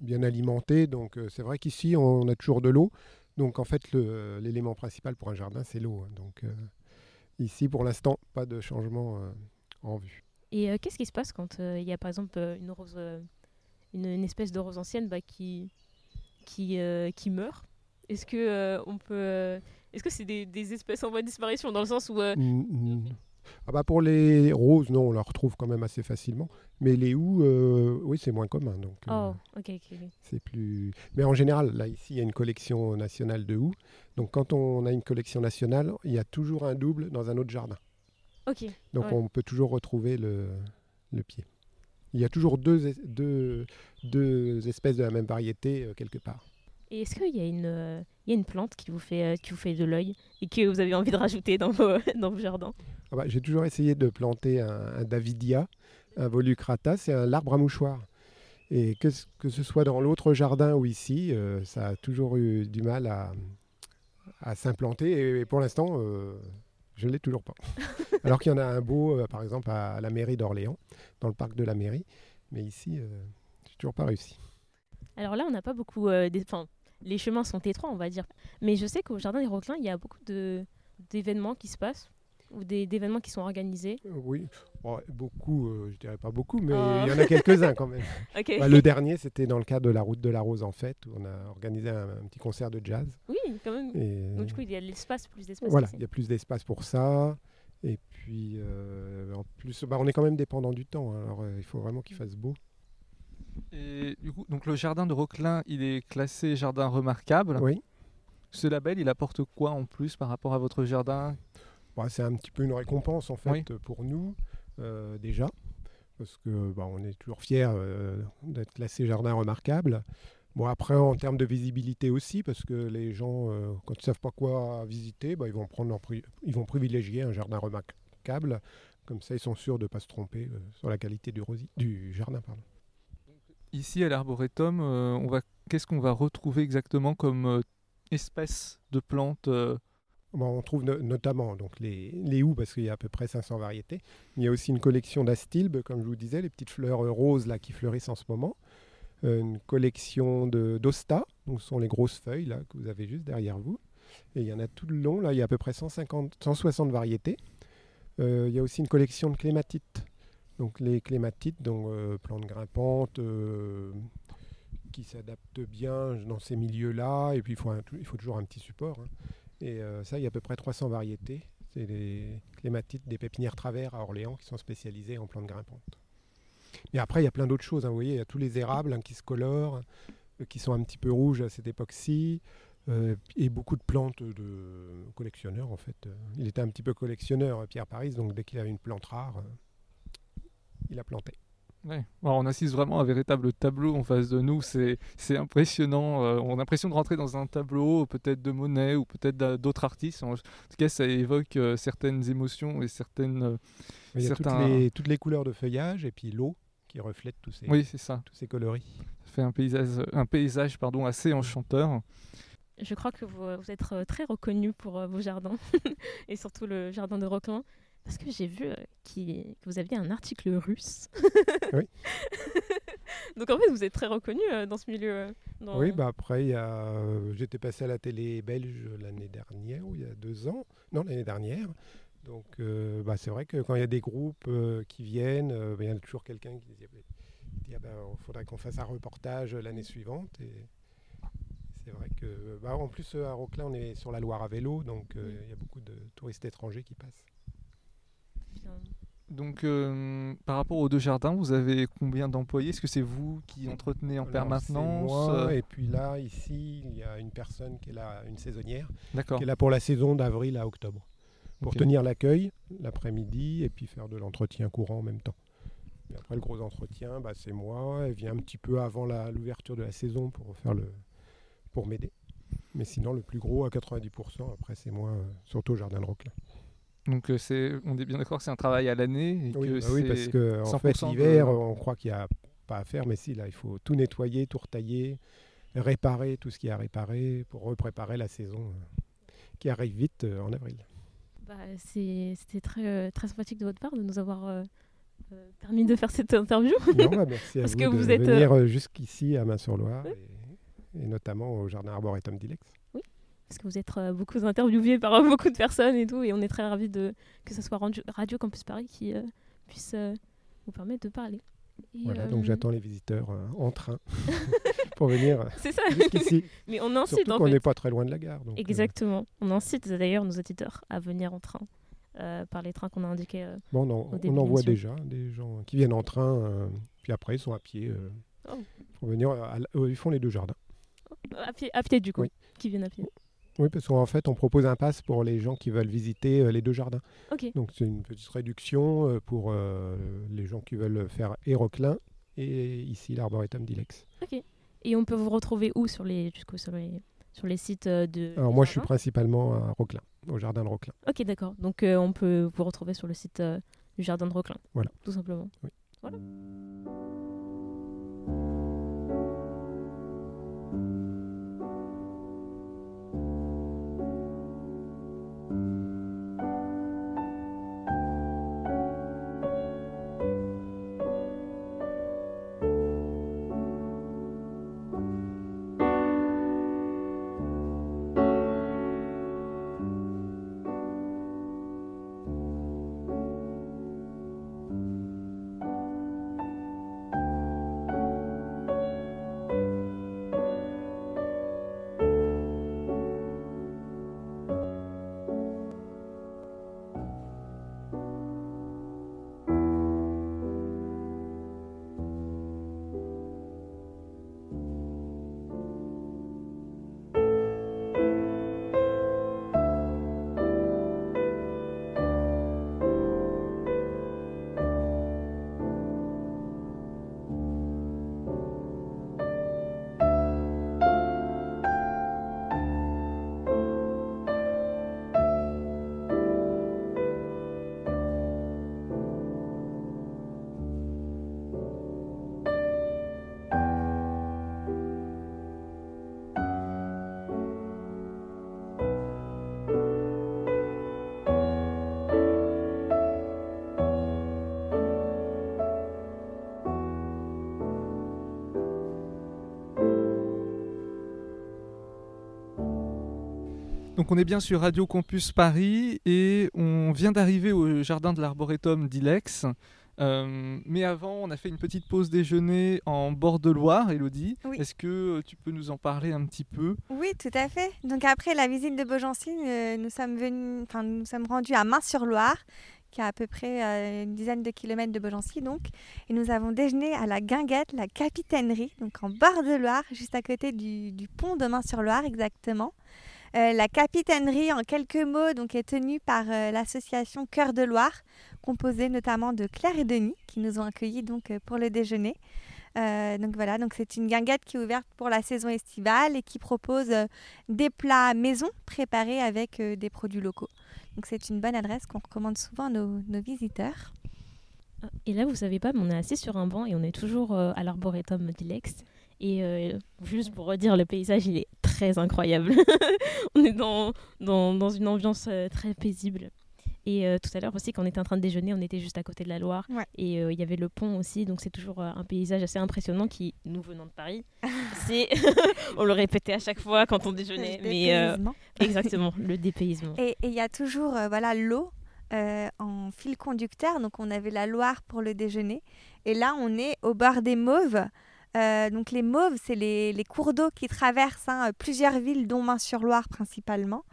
bien alimentée. Donc, euh, c'est vrai qu'ici, on a toujours de l'eau. Donc, en fait, l'élément principal pour un jardin, c'est l'eau. hein. Donc, ici, pour l'instant, pas de changement en vue. Et qu'est-ce qui se passe quand il y a par exemple une rose, une, espèce de rose ancienne bah, qui, qui, qui meurt? Est-ce que on peut, est-ce que c'est des, des espèces en voie de disparition dans le sens où euh, Mm, mm. Ah bah pour les roses, non, on la retrouve quand même assez facilement. Mais les houx, euh, oui, c'est moins commun. Donc, euh, oh ok ok ok. c'est plus. Mais en général, là, ici, il y a une collection nationale de houx. Donc, quand on a une collection nationale, il y a toujours un double dans un autre jardin. ok Donc, Ouais. on peut toujours retrouver le, le pied. Il y a toujours deux, es- deux, deux espèces de la même variété euh, quelque part. Et est-ce qu'il y a une, euh, il y a une plante qui vous fait, euh, qui vous fait de l'œil et que vous avez envie de rajouter dans vos, dans vos jardins? Ah bah, J'ai toujours essayé de planter un, un Davidia, un Volucrata, c'est un arbre à mouchoir. Et que, ce- que ce soit dans l'autre jardin ou ici, euh, ça a toujours eu du mal à, à s'implanter. Et, pour l'instant, je ne l'ai toujours pas. Alors qu'il y en a un beau, par exemple, à, à la mairie d'Orléans, dans le parc de la mairie. Mais ici, euh, j'ai toujours pas réussi. Alors là, on n'a pas beaucoup. des- enfin, les chemins sont étroits, on va dire. Mais je sais qu'au Jardin des Roquelins, il y a beaucoup d'événements qui se passent, ou des, d'événements qui sont organisés. Euh, Oui, Bon, beaucoup, euh, je dirais pas beaucoup, mais Oh. il y en a quelques-uns quand même. Bah, le dernier, c'était dans le cadre de la route de la Rose en fait, où on a organisé un, un petit concert de jazz. Oui, quand même. Et Donc du coup, il y a de l'espace, plus d'espace. voilà, il y a plus d'espace pour ça. Et puis, euh, en plus, bah, on est quand même dépendant du temps. hein, alors, euh, il faut vraiment qu'il fasse beau. Et du coup, donc le jardin de Roquelin, il est classé jardin remarquable. Oui, Ce label, il apporte quoi en plus par rapport à votre jardin? Bah, c'est un petit peu une récompense en fait Oui. pour nous euh, déjà, parce que bah, on est toujours fiers euh, d'être classé jardin remarquable. Bon après en termes de visibilité aussi, parce que les gens euh, quand ils savent pas quoi visiter, bah, ils vont prendre leur pri- ils vont privilégier un jardin remarquable. Comme ça, ils sont sûrs de pas se tromper euh, sur la qualité du, du jardin. Pardon. Ici à l'Arboretum, euh, qu'est-ce qu'on va retrouver exactement comme euh, espèce de plantes euh, on trouve no- notamment donc les, les houx, parce qu'il y a à peu près 500 variétés. Il y a aussi une collection d'astilbes, comme je vous disais, les petites fleurs roses là, qui fleurissent en ce moment. une collection de d'osta, donc ce sont les grosses feuilles là que vous avez juste derrière vous. Et il y en a tout le long, là il y a à peu près 150, 160 variétés. Il y a aussi une collection de clématites. Donc les clématites, donc euh, plantes grimpantes, euh, qui s'adaptent bien dans ces milieux-là. Et puis il faut, toujours un petit support. hein. Et euh, ça, il y a à peu près 300 variétés. C'est les clématites des pépinières travers à Orléans qui sont spécialisées en plantes grimpantes. Mais après, il y a plein d'autres choses. hein. Vous voyez, il y a tous les érables hein, qui se colorent, qui sont un petit peu rouges à cette époque-ci. et beaucoup de plantes de collectionneurs, en fait. Il était un petit peu collectionneur, Pierre Paris, donc dès qu'il avait une plante rare, il la plantait. Ouais. On assiste vraiment à un véritable tableau en face de nous. C'est impressionnant. Euh, on a l'impression de rentrer dans un tableau, peut-être de Monet ou peut-être d'a- d'autres artistes. En, tout cas, ça évoque euh, certaines émotions et certaines. euh, Il y a toutes les, toutes les couleurs de feuillage et puis l'eau qui reflète tous ces, Oui, c'est ça. tous ces coloris. Ça fait un paysage, un paysage pardon, assez enchanteur. Je crois que vous, vous êtes euh, très reconnu pour vos jardins et surtout le jardin de Roquelin. Parce que j'ai vu euh, que vous aviez un article russe. Oui. Donc en fait, vous êtes très reconnu euh, dans ce milieu. euh, dans- Oui, bah après, a, j'étais passé à la télé belge l'année dernière, ou il y a deux ans, non, l'année dernière. Donc, euh, bah, c'est vrai que quand il y a des groupes euh, qui viennent, euh, bah, il y a toujours quelqu'un qui dit, dit, ah il faudrait qu'on fasse un reportage l'année suivante. Et c'est vrai que, bah, en plus, à Roquelin, on est sur la Loire à vélo, donc il y a beaucoup de touristes étrangers qui passent. Donc, euh, par rapport aux deux jardins, vous avez combien d'employés? Est-ce que c'est vous qui entretenez en permanence? c'est moi, Et puis là, ici, il y a une personne qui est là, une saisonnière, D'accord. qui est là pour la saison d'avril à octobre. Pour tenir l'accueil l'après-midi et puis faire de l'entretien courant en même temps. Et après, le gros entretien, bah, c'est moi. Elle vient un petit peu avant l'ouverture de la saison pour faire le pour m'aider. Mais sinon, le plus gros, à 90%, après, c'est moi, euh, surtout au Jardin de Roquelin. Donc, euh, c'est, on est bien d'accord que c'est un travail à l'année et Oui, que bah oui, parce que en 100% fait, de- l'hiver, on croit qu'il n'y a pas à faire, mais si, là, il faut tout nettoyer, tout retailler, réparer tout ce qui est à réparer pour repréparer la saison euh, qui arrive vite euh, en avril. Bah, c'est- C'était très, très sympathique de votre part de nous avoir euh, euh, permis de faire cette interview. Non, bah, merci à Parce vous que de vous êtes, venir euh, jusqu'ici à Main-sur-Loire Oui. et, et notamment au Jardin Arboretum d'Ilex. Parce que vous êtes euh, beaucoup interviewés par euh, beaucoup de personnes et tout. Et on est très ravis de, que ce soit Radio, Radio Campus Paris qui euh, puisse euh, vous permettre de parler. Et, Voilà, donc j'attends les visiteurs en train pour venir C'est ça. jusqu'ici. Mais on incite Surtout en fait. n'est pas très loin de la gare. donc, Exactement. On incite d'ailleurs nos auditeurs à venir en train par les trains qu'on a indiqués. bon, on début on en voit déjà des gens qui viennent en train, puis après ils sont à pied Oh. pour venir. à ils font les deux jardins. à, pied, à pied du coup, Oui. qui viennent à pied. Oui, parce qu'en fait, on propose un pass pour les gens qui veulent visiter euh, les deux jardins. Ok. Donc c'est une petite réduction euh, pour euh, les gens qui veulent faire et Roquelin et ici l'Arboretum d'Ilex. Et on peut vous retrouver où sur les, jusqu'où sur les, sur les sites de. Alors moi, je suis principalement à Roquelin, au jardin de Roquelin. Ok, d'accord. Donc euh, on peut vous retrouver sur le site euh, du jardin de Roquelin. Voilà. Tout simplement. Oui. Voilà. Donc on est bien sur Radio Campus Paris et on vient d'arriver au jardin de l'Arboretum d'Ilex. Euh, mais avant, on a fait une petite pause déjeuner en bord de Loire, Elodie. Oui. Est-ce que tu peux nous en parler un petit peu? Oui, tout à fait. Donc après la visite de Beaugency, euh, nous sommes venus, enfin nous sommes rendus à Main-sur-Loire, qui est à peu près euh, une dizaine de kilomètres de Beaugency, donc, et nous avons déjeuné à la Guinguette, la capitainerie, donc en bord de Loire, juste à côté du, du pont de Main-sur-Loire, exactement. Euh, la capitainerie, en quelques mots, donc est tenue par euh, l'association Cœur de Loire, composée notamment de Claire et Denis, qui nous ont accueillis donc euh, pour le déjeuner. Donc voilà, donc c'est une guinguette qui est ouverte pour la saison estivale et qui propose des plats maison préparés avec des produits locaux. Donc c'est une bonne adresse qu'on recommande souvent à nos, visiteurs. Et là, vous savez pas, mais on est assis sur un banc et on est toujours à l'arboretum d'Ilex. Et juste pour redire, le paysage, il est très incroyable. on est dans, dans, dans une ambiance euh, très paisible. Et euh, tout à l'heure aussi, quand on était en train de déjeuner, on était juste à côté de la Loire. Ouais. Et euh, il y avait le pont aussi, donc c'est toujours euh, un paysage assez impressionnant qui, nous venant de Paris, c'est... on le répétait à chaque fois quand on déjeunait. Le Mais exactement, le dépaysement. Et il y a toujours voilà l'eau en fil conducteur. Donc on avait la Loire pour le déjeuner. Et là, on est au bord des Mauves. Euh, donc les Mauves, c'est les, cours d'eau qui traversent hein, plusieurs villes, dont Main-sur-Loire principalement,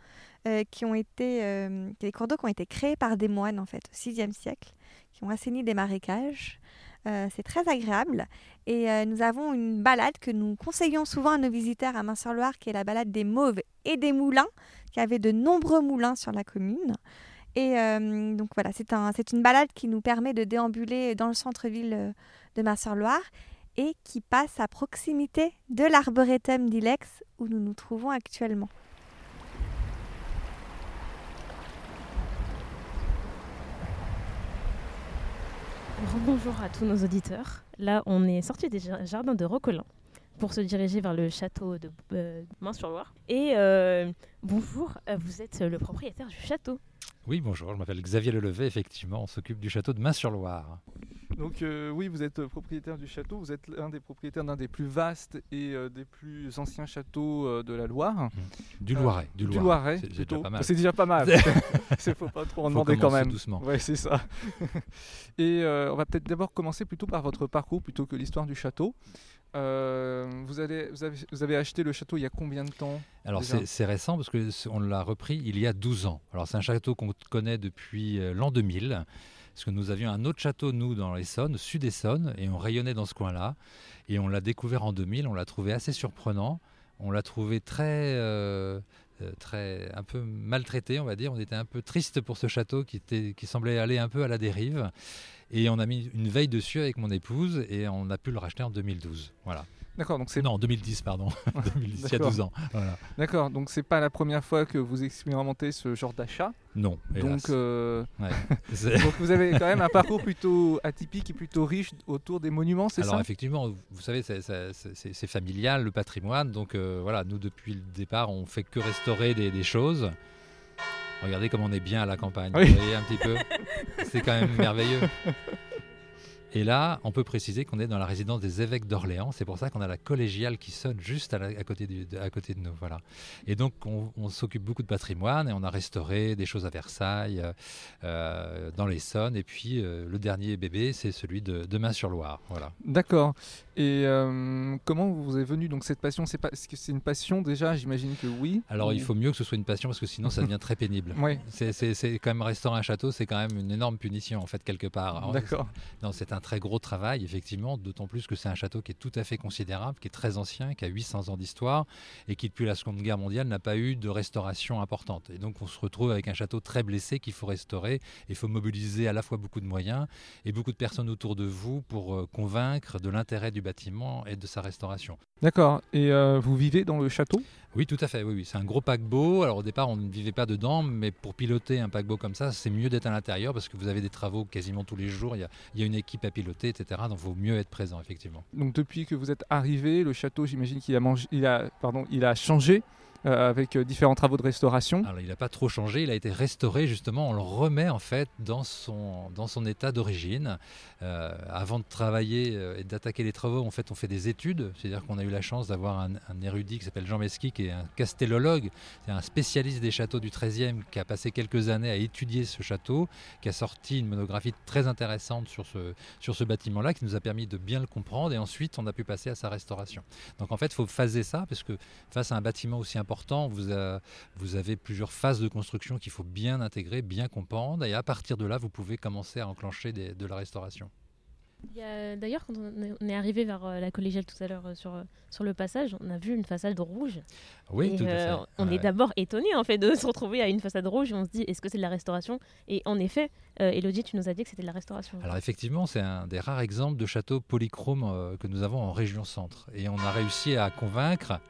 euh, qui ont été euh, cours d'eau qui ont été créés par des moines en fait au VIe siècle, qui ont assaini des marécages. Euh, c'est très agréable et euh, nous avons une balade que nous conseillons souvent à nos visiteurs à Main-sur-Loire, qui est la balade des Mauves et des Moulins, qui avait de nombreux moulins sur la commune. Et euh, donc voilà, c'est un, une balade qui nous permet de déambuler dans le centre-ville euh, de Main-sur-Loire et qui passe à proximité de l'arboretum d'Ilex où nous nous trouvons actuellement. Bonjour à tous nos auditeurs. Là, on est sorti des ja- jardins de Roquelin pour se diriger vers le château de euh, Main-sur-Loire. Et euh, bonjour, euh, vous êtes le propriétaire du château. Oui, bonjour, je m'appelle Xavier Lelevé, effectivement, on s'occupe du château de Main-sur-Loire. Donc euh, oui, vous êtes euh, propriétaire du château, vous êtes l'un des propriétaires d'un des plus vastes et euh, des plus anciens châteaux euh, de la Loire. Du Euh, Loiret. du Du Loiret. C'est- déjà pas mal. C'est déjà pas mal. C'est faut pas trop en Faut demander quand même. doucement. Ouais, c'est ça. et on va peut-être d'abord commencer plutôt par votre parcours plutôt que l'histoire du château. Euh, vous, allez, vous, avez, vous avez acheté le château il y a combien de temps Alors c'est récent parce qu'on l'a repris il y a 12 ans. Alors c'est un château qu'on connaît depuis euh, l'an 2000. Parce que nous avions un autre château, nous, dans l'Essonne, sud-Essonne, et on rayonnait dans ce coin-là. Et on l'a découvert en 2000, on l'a trouvé assez surprenant. On l'a trouvé très, euh, très, un peu maltraité, on va dire. On était un peu triste pour ce château qui, était, qui semblait aller un peu à la dérive. Et on a mis une veille dessus avec mon épouse et on a pu le racheter en 2012. Voilà. D'accord, donc c'est Non, en 2010, pardon. 2010, il y a D'accord. 12 ans. Voilà. d'accord, donc c'est pas la première fois que vous expérimentez ce genre d'achat. Non. Donc, euh, Ouais. Donc vous avez quand même un parcours plutôt atypique et plutôt riche autour des monuments, c'est Alors ça? effectivement, vous savez, c'est- familial, le patrimoine. Donc euh, voilà, nous depuis le départ, on fait que restaurer des, des choses. Regardez comme on est bien à la campagne. Oui. Vous voyez un petit peu? C'est quand même merveilleux. Et là, on peut préciser qu'on est dans la résidence des évêques d'Orléans. C'est pour ça qu'on a la collégiale qui sonne juste à, côté, de, nous. Voilà. Et donc, on, on s'occupe beaucoup de patrimoine et on a restauré des choses à Versailles, euh, euh, dans l'Essonne. Et puis, euh, le dernier bébé, c'est celui de, de Main-sur-Loire. Voilà. D'accord. Et euh, comment vous est venue donc cette passion? C'est pas, est-ce que c'est une passion déjà? J'imagine que oui. Alors, Ou- il faut mieux que ce soit une passion parce que sinon, ça devient très pénible. Ouais, C'est quand même restaurer un château, c'est quand même une énorme punition en fait quelque part. Alors, d'accord. Non, c'est un très gros travail, effectivement, d'autant plus que c'est un château qui est tout à fait considérable, qui est très ancien, qui a 800 ans d'histoire et qui, depuis la Seconde Guerre mondiale, n'a pas eu de restauration importante. Et donc, on se retrouve avec un château très blessé qu'il faut restaurer. Il faut mobiliser à la fois beaucoup de moyens et beaucoup de personnes autour de vous pour euh, convaincre de l'intérêt du bâtiment et de sa restauration. D'accord. Et euh, vous vivez dans le château? Oui, tout à fait. Oui, oui. C'est un gros paquebot. Alors au départ, on ne vivait pas dedans, mais pour piloter un paquebot comme ça, c'est mieux d'être à l'intérieur parce que vous avez des travaux quasiment tous les jours. Il y a, il y a une équipe à piloter, etc. Donc, il vaut mieux être présent, effectivement. Donc depuis que vous êtes arrivé, le château, j'imagine qu'il a, mangé, il a, pardon, il a changé. Euh, avec euh, différents travaux de restauration. Alors il n'a pas trop changé, il a été restauré justement, on le remet en fait dans son, dans son état d'origine. Euh, avant de travailler et d'attaquer les travaux, en fait on fait des études, c'est-à-dire qu'on a eu la chance d'avoir un, érudit qui s'appelle Jean Mesqui, qui est un castellologue, c'est un spécialiste des châteaux du XIIIe, qui a passé quelques années à étudier ce château, qui a sorti une monographie très intéressante sur ce, sur ce bâtiment-là, qui nous a permis de bien le comprendre, et ensuite on a pu passer à sa restauration. Donc en fait il faut phaser ça, parce que face à un bâtiment aussi important, vous, a- vous avez plusieurs phases de construction qu'il faut bien intégrer, bien comprendre, et à partir de là, vous pouvez commencer à enclencher des- de la restauration. D'ailleurs, quand on est- arrivé vers euh, la collégiale tout à l'heure euh, sur, euh, sur le passage, on a vu une façade rouge. Oui, Et, tout à fait. euh, on est d'abord étonné en fait de se retrouver à une façade rouge et on se dit est-ce que c'est de la restauration? Et en effet, euh, Elodie, tu nous as dit que c'était de la restauration. Alors effectivement, c'est un des rares exemples de château polychrome euh, que nous avons en région centre. Et on a réussi à convaincre...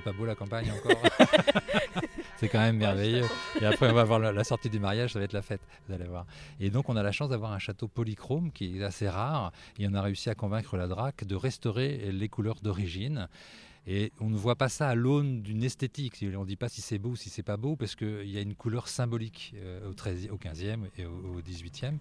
C'est pas beau la campagne encore C'est quand même merveilleux. Et après, on va voir la, la sortie du mariage, ça va être la fête, vous allez voir. Et donc, on a la chance d'avoir un château polychrome qui est assez rare. Et on a réussi à convaincre la DRAC de restaurer les couleurs d'origine. Et on ne voit pas ça à l'aune d'une esthétique. On ne dit pas si c'est beau ou si c'est pas beau, parce qu'il y a une couleur symbolique euh, au, 13, au 15e et au, au 18e.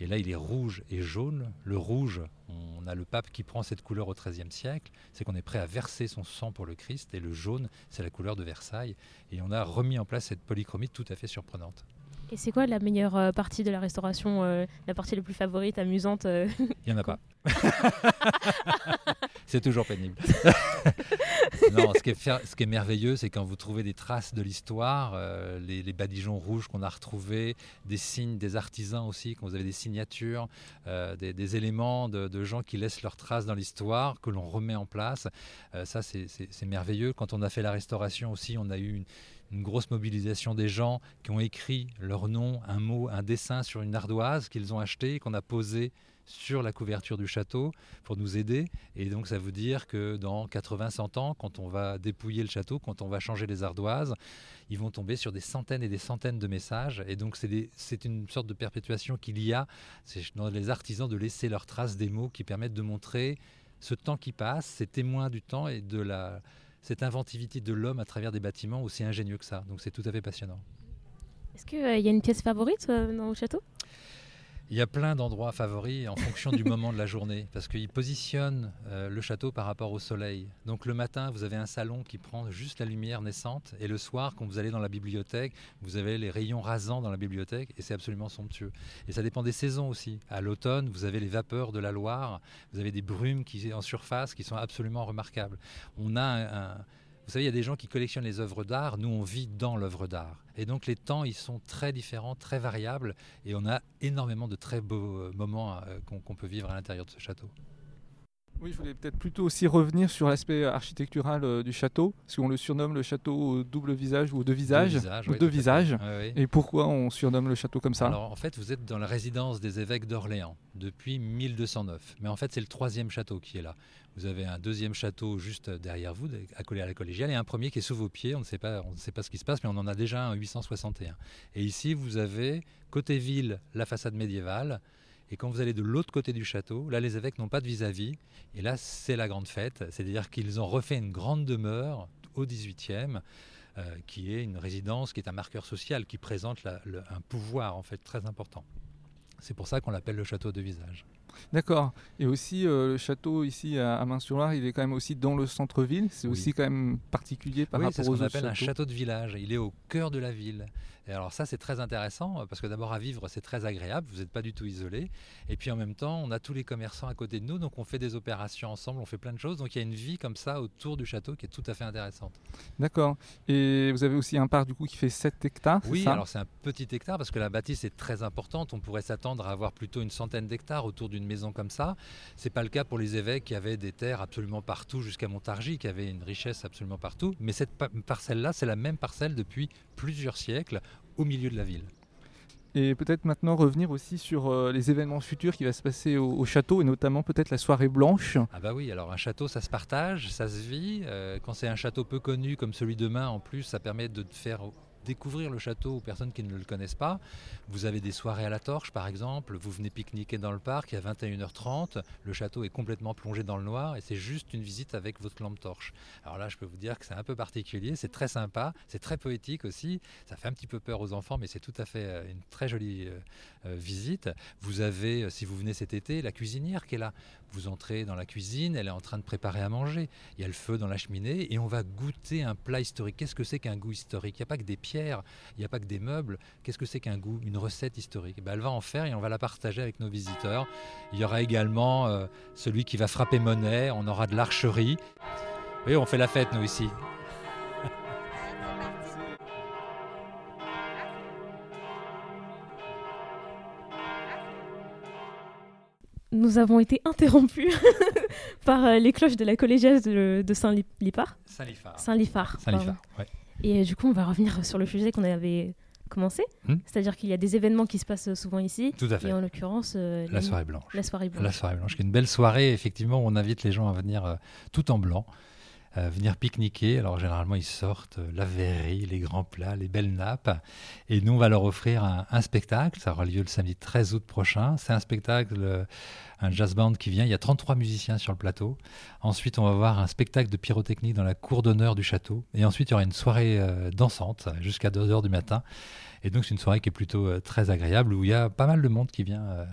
Et là, il est rouge et jaune. Le rouge, on a le pape qui prend cette couleur au XIIIe siècle. C'est qu'on est prêt à verser son sang pour le Christ. Et le jaune, c'est la couleur de Versailles. Et on a remis en place cette polychromie tout à fait surprenante. Et c'est quoi la meilleure euh, partie de la restauration euh, La partie la plus favorite, amusante euh Il n'y en a pas. c'est toujours pénible. non, ce qui est, merveilleux, c'est quand vous trouvez des traces de l'histoire, euh, les, badigeons rouges qu'on a retrouvés, des signes des artisans aussi, quand vous avez des signatures, euh, des, éléments de, gens qui laissent leurs traces dans l'histoire, que l'on remet en place. Euh, ça, c'est- merveilleux. Quand on a fait la restauration aussi, on a eu une, une grosse mobilisation des gens qui ont écrit leur nom, un mot, un dessin sur une ardoise qu'ils ont acheté, qu'on a posé sur la couverture du château pour nous aider. Et donc ça veut dire que dans 80-100 ans, quand on va dépouiller le château, quand on va changer les ardoises, ils vont tomber sur des centaines et des centaines de messages. Et donc c'est une sorte de perpétuation qu'il y a c'est dans les artisans de laisser leurs traces des mots qui permettent de montrer ce temps qui passe, ces témoins du temps et de cette inventivité de l'homme à travers des bâtiments aussi ingénieux que ça. Donc c'est tout à fait passionnant. Est-ce qu'il y a une pièce favorite euh, dans le château? Il y a plein d'endroits favoris en fonction du moment de la journée, parce qu'ils positionnent euh, le château par rapport au soleil. Donc le matin, vous avez un salon qui prend juste la lumière naissante, et le soir, quand vous allez dans la bibliothèque, vous avez les rayons rasants dans la bibliothèque, et c'est absolument somptueux. Et ça dépend des saisons aussi. À l'automne, vous avez les vapeurs de la Loire, vous avez des brumes qui, en surface qui sont absolument remarquables. On a un- un, vous savez, il y a des gens qui collectionnent les œuvres d'art. Nous, on vit dans l'œuvre d'art. Et donc, les temps, ils sont très différents, très variables. Et on a énormément de très beaux euh, moments euh, qu'on qu'on peut vivre à l'intérieur de ce château. Oui, je voulais peut-être plutôt aussi revenir sur l'aspect architectural euh, du château, parce qu'on le surnomme le château au double visage ou aux deux visages. Deux visages, ou oui, deux visages. Oui. Et pourquoi on surnomme le château comme ça? Alors, en fait, vous êtes dans la résidence des évêques d'Orléans depuis 1209. Mais en fait, c'est le troisième château qui est là. Vous avez un deuxième château juste derrière vous, accolé à la collégiale, et un premier qui est sous vos pieds. On ne sait pas, on ne sait pas ce qui se passe, mais on en a déjà un en 861. Et ici, vous avez côté ville la façade médiévale. Et quand vous allez de l'autre côté du château, là, les évêques n'ont pas de vis-à-vis. Et là, c'est la grande fête. C'est-à-dire qu'ils ont refait une grande demeure au 18e, euh, qui est une résidence, qui est un marqueur social, qui présente un pouvoir, en fait, très important. C'est pour ça qu'on l'appelle le château de visage. D'accord. Et aussi, euh, le château ici à, à Main-sur-Loire, il est quand même aussi dans le centre-ville. C'est Oui. aussi quand même particulier par oui, rapport c'est ce aux qu'on appelle un château de village. Il est au cœur de la ville. Et alors ça, c'est très intéressant parce que d'abord à vivre, c'est très agréable. Vous n'êtes pas du tout isolé. Et puis en même temps, on a tous les commerçants à côté de nous, donc on fait des opérations ensemble, on fait plein de choses. Donc il y a une vie comme ça autour du château qui est tout à fait intéressante. D'accord. Et vous avez aussi un parc du coup qui fait 7 hectares. Oui, ça? alors c'est un petit hectare parce que la bâtisse est très importante. On pourrait s'attendre à avoir plutôt une centaine d'hectares autour d'une maison comme ça. C'est pas le cas pour les évêques qui avaient des terres absolument partout jusqu'à Montargis, qui avaient une richesse absolument partout. Mais cette pa- parcelle-là, c'est la même parcelle depuis plusieurs siècles au milieu de la ville. Et peut-être maintenant revenir aussi sur euh, les événements futurs qui va se passer au, au château et notamment peut-être la soirée blanche. Ah bah oui, alors un château, ça se partage, ça se vit. Euh, quand c'est un château peu connu comme celui de Main, en plus, ça permet de faire découvrir le château aux personnes qui ne le connaissent pas. Vous avez des soirées à la torche par exemple, vous venez pique-niquer dans le parc, a 21h30, le château est complètement plongé dans le noir et c'est juste une visite avec votre lampe torche. Alors là je peux vous dire que c'est un peu particulier, c'est très sympa, c'est très poétique aussi, ça fait un petit peu peur aux enfants mais c'est tout à fait euh, une très jolie euh, euh, visite. Vous avez, si vous venez cet été, la cuisinière qui est là. Vous entrez dans la cuisine, elle est en train de préparer à manger. Il y a le feu dans la cheminée et on va goûter un plat historique. Qu'est-ce que c'est qu'un goût historique? Il n'y a pas que des pierres, il n'y a pas que des meubles. Qu'est-ce que c'est qu'un goût? Une recette historique. Ben, elle va en faire et on va la partager avec nos visiteurs. Il y aura également euh, celui qui va frapper monnaie, on aura de l'archerie. Oui, on fait la fête nous ici. Nous avons été interrompus par euh, les cloches de la collégiale de, de Saint-Lipard. Saint-Lifard. Saint-Lifard. Saint-Lifard, ouais. Et euh, du coup, on va revenir sur le sujet qu'on avait commencé. Hmm. C'est-à-dire qu'il y a des événements qui se passent souvent ici. Tout à fait. Et en l'occurrence, euh, La soirée blanche. la soirée blanche. La soirée blanche, qui est une belle soirée, effectivement, où on invite les gens à venir euh, tout en blanc, euh, venir pique-niquer. Alors, généralement, ils sortent euh, la verrerie, les grands plats, les belles nappes. Et nous, on va leur offrir un, spectacle. Ça aura lieu le samedi 13 août prochain. C'est un spectacle, euh, un jazz band qui vient. Il y a 33 musiciens sur le plateau. Ensuite, on va voir un spectacle de pyrotechnie dans la cour d'honneur du château. Et ensuite, il y aura une soirée dansante jusqu'à 2 heures du matin. Et donc, c'est une soirée qui est plutôt très agréable où il y a pas mal de monde qui vient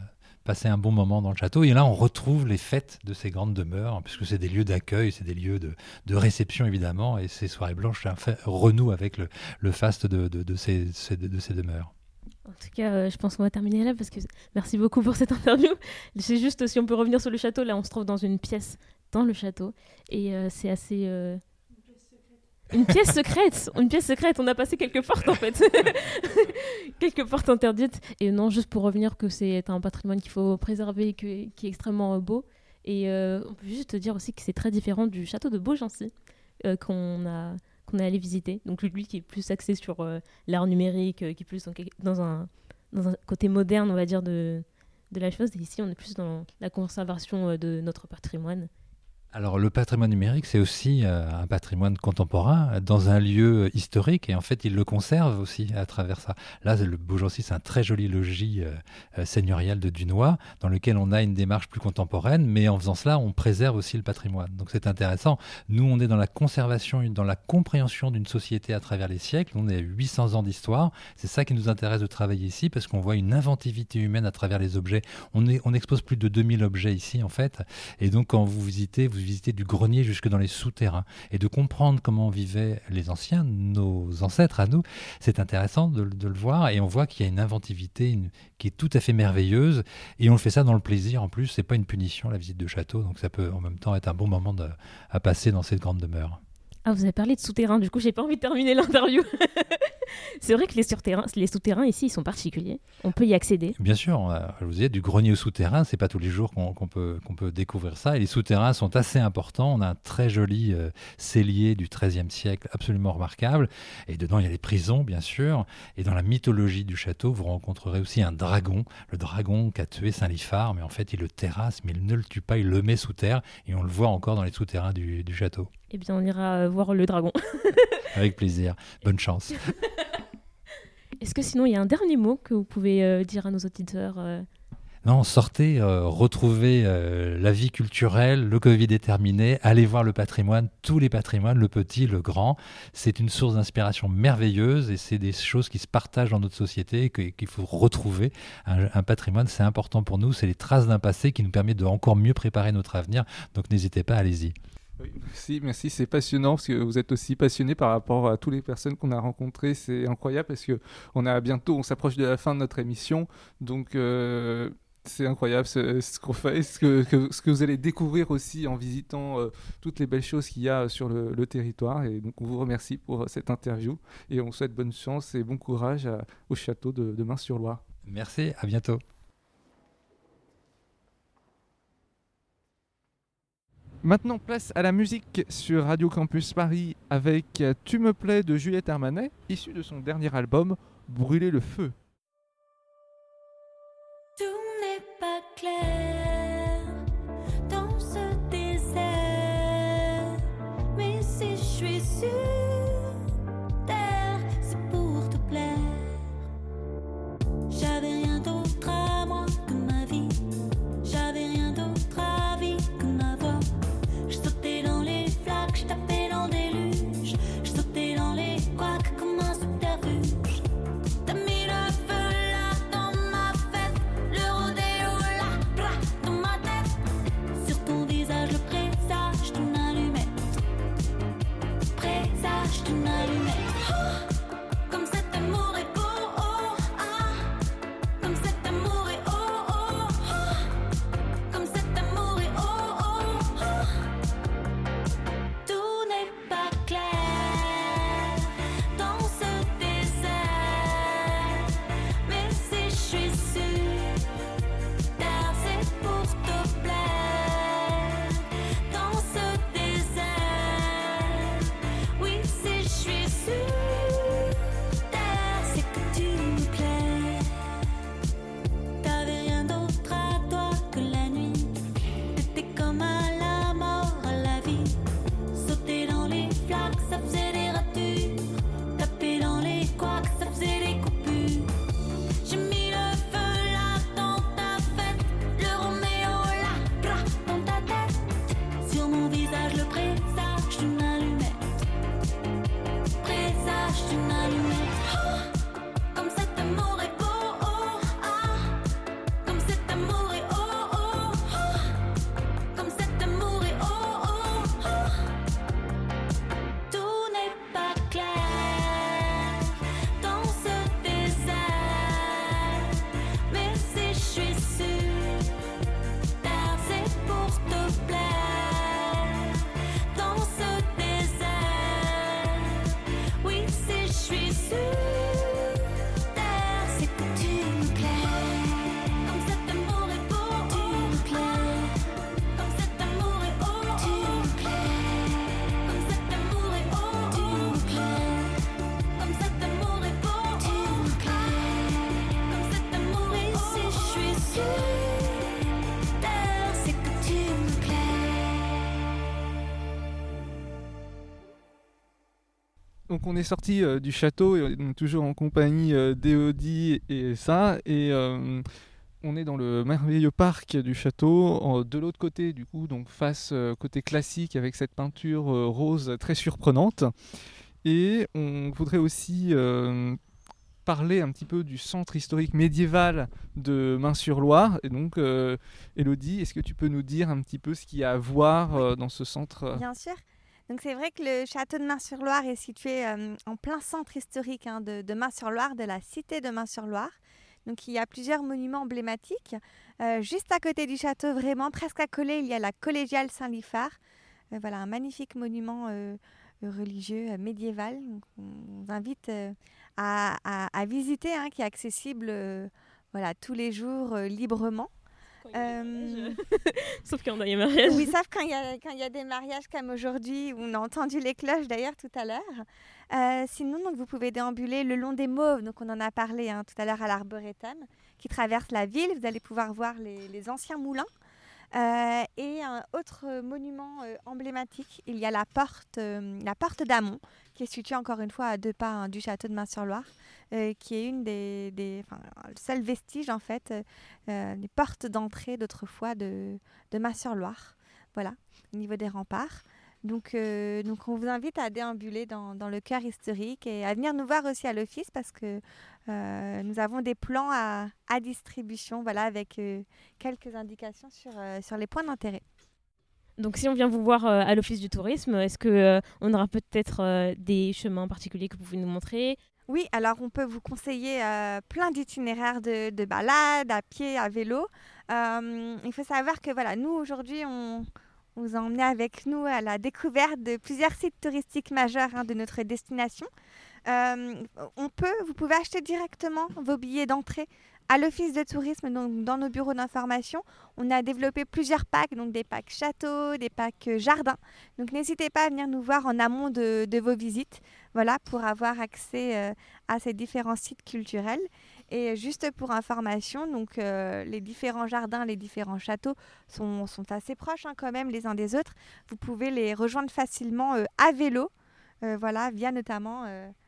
passer un bon moment dans le château. Et là, on retrouve les fêtes de ces grandes demeures, hein, puisque c'est des lieux d'accueil, c'est des lieux de, de réception, évidemment. Et ces soirées blanches, c'est un fait renoue avec le, faste de, de, ces- de ces demeures. En tout cas, euh, je pense qu'on va terminer là parce que merci beaucoup pour cette interview. C'est juste si on peut revenir sur le château. Là, on se trouve dans une pièce dans le château et euh, c'est assez. euh, Une pièce secrète, une pièce secrète. On a passé quelques portes en fait, quelques portes interdites. Et non, juste pour revenir que c'est un patrimoine qu'il faut préserver, que- qui est extrêmement euh, beau. Et euh, on peut juste dire aussi que c'est très différent du château de Beaugency euh, qu'on a qu'on est allé visiter. Donc lui qui est plus axé sur l'art numérique, qui est plus dans, un, dans un côté moderne, on va dire, de, de la chose. Et ici, on est plus dans la conservation de notre patrimoine. Alors le patrimoine numérique, c'est aussi euh, un patrimoine contemporain euh, dans un lieu historique et en fait, il le conserve aussi à travers ça. Là, le Beaugency, c'est un très joli logis euh, euh, seigneurial de Dunois dans lequel on a une démarche plus contemporaine, mais en faisant cela, on préserve aussi le patrimoine. Donc c'est intéressant. Nous, on est dans la conservation, dans la compréhension d'une société à travers les siècles. On est à 800 ans d'histoire. C'est ça qui nous intéresse de travailler ici parce qu'on voit une inventivité humaine à travers les objets. On, on expose plus de 2000 objets ici, en fait. Et donc, quand vous visitez, vous visitez du grenier jusque dans les souterrains. Et de comprendre comment vivaient les anciens, nos ancêtres à nous, c'est intéressant de, le voir. Et on voit qu'il y a une inventivité qui est tout à fait merveilleuse. Et on fait ça dans le plaisir. En plus, c'est pas une punition, la visite de château. Donc, ça peut en même temps être un bon moment à passer dans cette grande demeure. Ah, vous avez parlé de souterrain, du coup, j'ai pas envie de terminer l'interview. c'est vrai que les souterrains, ici, sont particuliers. On peut y accéder. Bien sûr, je vous disais, du grenier au souterrain, c'est pas tous les jours qu'on peut, peut découvrir ça. Et les souterrains sont assez importants. On a un très joli euh, cellier du XIIIe siècle, absolument remarquable. Et dedans, il y a les prisons, bien sûr. Et dans la mythologie du château, vous rencontrerez aussi un dragon. Le dragon qui a tué Saint-Lifard, mais en fait, il le terrasse, mais il ne le tue pas, il le met sous terre. Et on le voit encore dans les souterrains du château. Eh bien, on ira euh, voir le dragon. Avec plaisir. Bonne chance. Est-ce que sinon, il y a un dernier mot que vous pouvez euh, dire à nos auditeurs euh, Non, sortez, euh, retrouvez la vie culturelle, le Covid est terminé, allez voir le patrimoine, tous les patrimoines, le petit, le grand. C'est une source d'inspiration merveilleuse et c'est des choses qui se partagent dans notre société et qu'il faut retrouver. Un, un patrimoine, c'est important pour nous, c'est les traces d'un passé qui nous permet de encore mieux préparer notre avenir. Donc n'hésitez pas, allez-y. Oui, merci, merci, c'est passionnant parce que vous êtes aussi passionné par rapport à toutes les personnes qu'on a rencontrées. C'est incroyable parce que on a bientôt, on s'approche de la fin de notre émission, donc euh, c'est incroyable ce, qu'on fait, ce que, vous allez découvrir aussi en visitant euh, toutes les belles choses qu'il y a sur le, territoire. Et donc on vous remercie pour cette interview et on souhaite bonne chance et bon courage au château de, de Main-sur-Loire. Merci, à bientôt. Maintenant, place à la musique sur Radio Campus Paris avec Tu me plais de Juliette Armanet, issu de son dernier album Brûler le feu. Tout n'est pas clair dans ce désert. Mais si je suis sur On est sorti euh, du château et on est toujours en compagnie euh, d'Eodi et ça et euh, on est dans le merveilleux parc du château de l'autre côté du coup donc face euh, côté classique avec cette peinture rose très surprenante. Et on voudrait aussi parler un petit peu du centre historique médiéval de Main-sur-Loire. Et donc Elodie est-ce que tu peux nous dire un petit peu ce qu'il y a à voir dans ce centre? Bien sûr. Donc c'est vrai que le château de Main-sur-Loire est situé euh, en plein centre historique hein, de, de Main-sur-Loire, de la cité de Main-sur-Loire. Donc il y a plusieurs monuments emblématiques. Euh, juste à côté du château, vraiment presque accolé, il y a la collégiale Saint-Liphard. Euh, voilà, un magnifique monument euh, religieux médiéval. On vous invite à, à- à visiter, hein, qui est accessible tous les jours Euh, Sauf y a oui, quand il y, a- quand il y a des mariages comme aujourd'hui, où on a entendu les cloches d'ailleurs tout à l'heure. Euh, sinon, donc, vous pouvez déambuler le long des Mauves, donc on en a parlé hein, tout à l'heure à l'Arboretum, qui traverse la ville. Vous allez pouvoir voir les, les anciens moulins. Euh, et un autre monument euh, emblématique, il y a la porte, euh, la porte d'Amont, qui est située encore une fois à deux pas hein, du château de Main-sur-Loire, euh, qui est une des, des- le seul vestige en fait euh, euh, des portes d'entrée d'autrefois de, de Main-sur-Loire. Voilà, au niveau des remparts. Donc, donc on vous invite à déambuler dans, dans le cœur historique et à venir nous voir aussi à l'office parce que nous avons des plans à, à distribution voilà, avec quelques indications sur, sur les points d'intérêt. Donc si on vient vous voir euh, à l'office du tourisme, est-ce que euh, on aura peut-être euh, des chemins particuliers que vous pouvez nous montrer? Oui, alors on peut vous conseiller plein d'itinéraires de, de balades, à pied, à vélo. Il faut savoir que voilà, nous aujourd'hui, on, vous a emmené avec nous à la découverte de plusieurs sites touristiques majeurs hein, de notre destination. On peut, vous pouvez acheter directement vos billets d'entrée à l'office de tourisme, donc dans nos bureaux d'information. On a développé plusieurs packs, donc des packs châteaux, des packs euh, jardins. Donc n'hésitez pas à venir nous voir en amont de, vos visites, voilà, pour avoir accès euh, à ces différents sites culturels. Et juste pour information, donc euh, les différents jardins, les différents châteaux sont, assez proches hein, quand même les uns des autres. Vous pouvez les rejoindre facilement à vélo, voilà, via notamment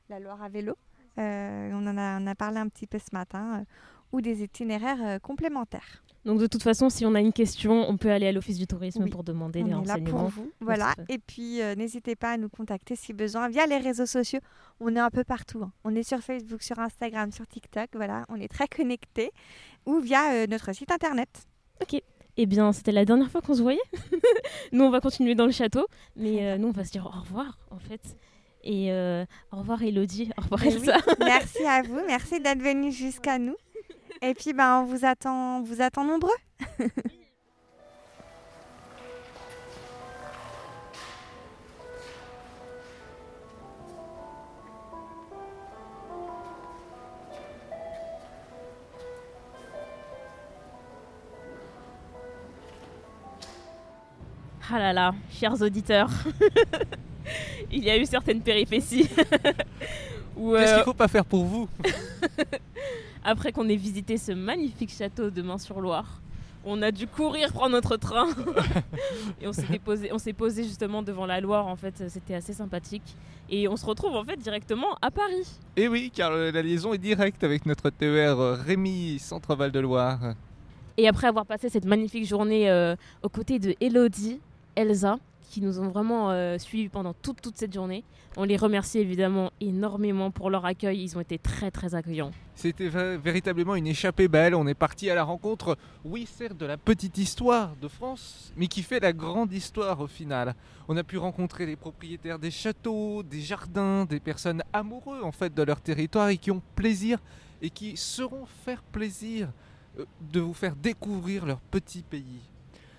la Loire à vélo. On en a, parlé un petit peu ce matin, ou des itinéraires euh, complémentaires. Donc de toute façon, si on a une question, on peut aller à l'office du tourisme Oui. pour demander On des est là pour renseignements. vous. Voilà. Et puis, euh, n'hésitez pas à nous contacter si besoin via les réseaux sociaux. On est un peu partout. hein. On est sur Facebook, sur Instagram, sur TikTok. Voilà, on est très connectés. Ou via euh, notre site internet. Eh bien, c'était la dernière fois qu'on se voyait. nous, on va continuer dans le château, mais euh, nous, on va se dire au revoir, en fait. Et au revoir, Elodie. Au revoir, Eh oui. Elsa. Merci à vous. Merci d'être venus jusqu'à nous. Et puis, ben, on vous attend, on vous attend nombreux. Ah là là, chers auditeurs, il y a eu certaines péripéties. Qu'est-ce euh, qu'il faut pas faire pour vous? après qu'on ait visité ce magnifique château de Main-sur-Loire, on a dû courir prendre notre train et on s'est déposé, on s'est posé justement devant la Loire. En fait, c'était assez sympathique et on se retrouve en fait directement à Paris. Et Eh oui, car la liaison est directe avec notre TER euh, Rémy Centre-Val de Loire. Et après avoir passé cette magnifique journée euh, aux côtés de Elodie, Elsa, qui nous ont vraiment euh, suivis pendant toute, toute cette journée, on les remercie évidemment énormément pour leur accueil. Ils ont été très très accueillants. C'était véritablement une échappée belle. On est parti à la rencontre, oui, certes, de la petite histoire de France, mais qui fait la grande histoire au final. On a pu rencontrer les propriétaires des châteaux, des jardins, des personnes amoureux en fait de leur territoire et qui ont plaisir et qui sauront faire plaisir euh, de vous faire découvrir leur petit pays.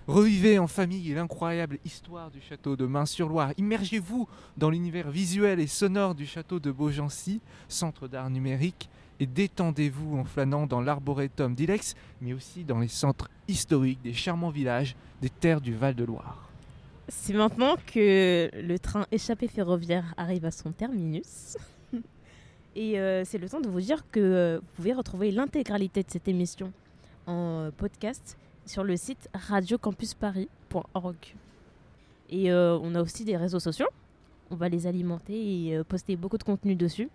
Revivez en famille l'incroyable histoire du château de Main-sur-Loire. Immergez-vous dans l'univers visuel et sonore du château de Beaugency, centre d'art numérique, et détendez-vous en flânant dans l'arboretum d'Ilex, mais aussi dans les centres historiques des charmants villages des terres du Val-de-Loire. C'est maintenant que le train échappé ferroviaire arrive à son terminus. Et euh, c'est le temps de vous dire que euh, vous pouvez retrouver l'intégralité de cette émission en euh, podcast sur le site radiocampusparis.org. Et euh, on a aussi des réseaux sociaux. On va les alimenter et euh, poster beaucoup de contenu dessus.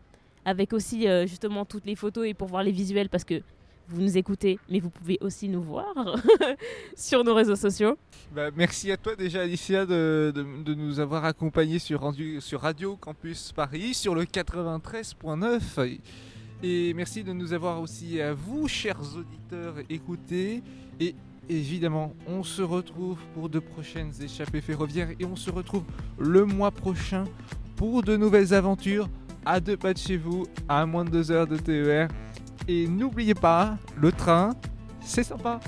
Avec aussi euh, justement toutes les photos et pour voir les visuels parce que vous nous écoutez, mais vous pouvez aussi nous voir sur nos réseaux sociaux. Bah, merci à toi déjà Alicia de, de- nous avoir accompagnés sur, sur Radio Campus Paris sur le 93.9 et merci de nous avoir aussi à vous chers auditeurs écoutés et évidemment on se retrouve pour de prochaines échappées ferroviaires et on se retrouve le mois prochain pour de nouvelles aventures. À deux pas de chez vous à moins de deux heures de TER et n'oubliez pas le train c'est sympa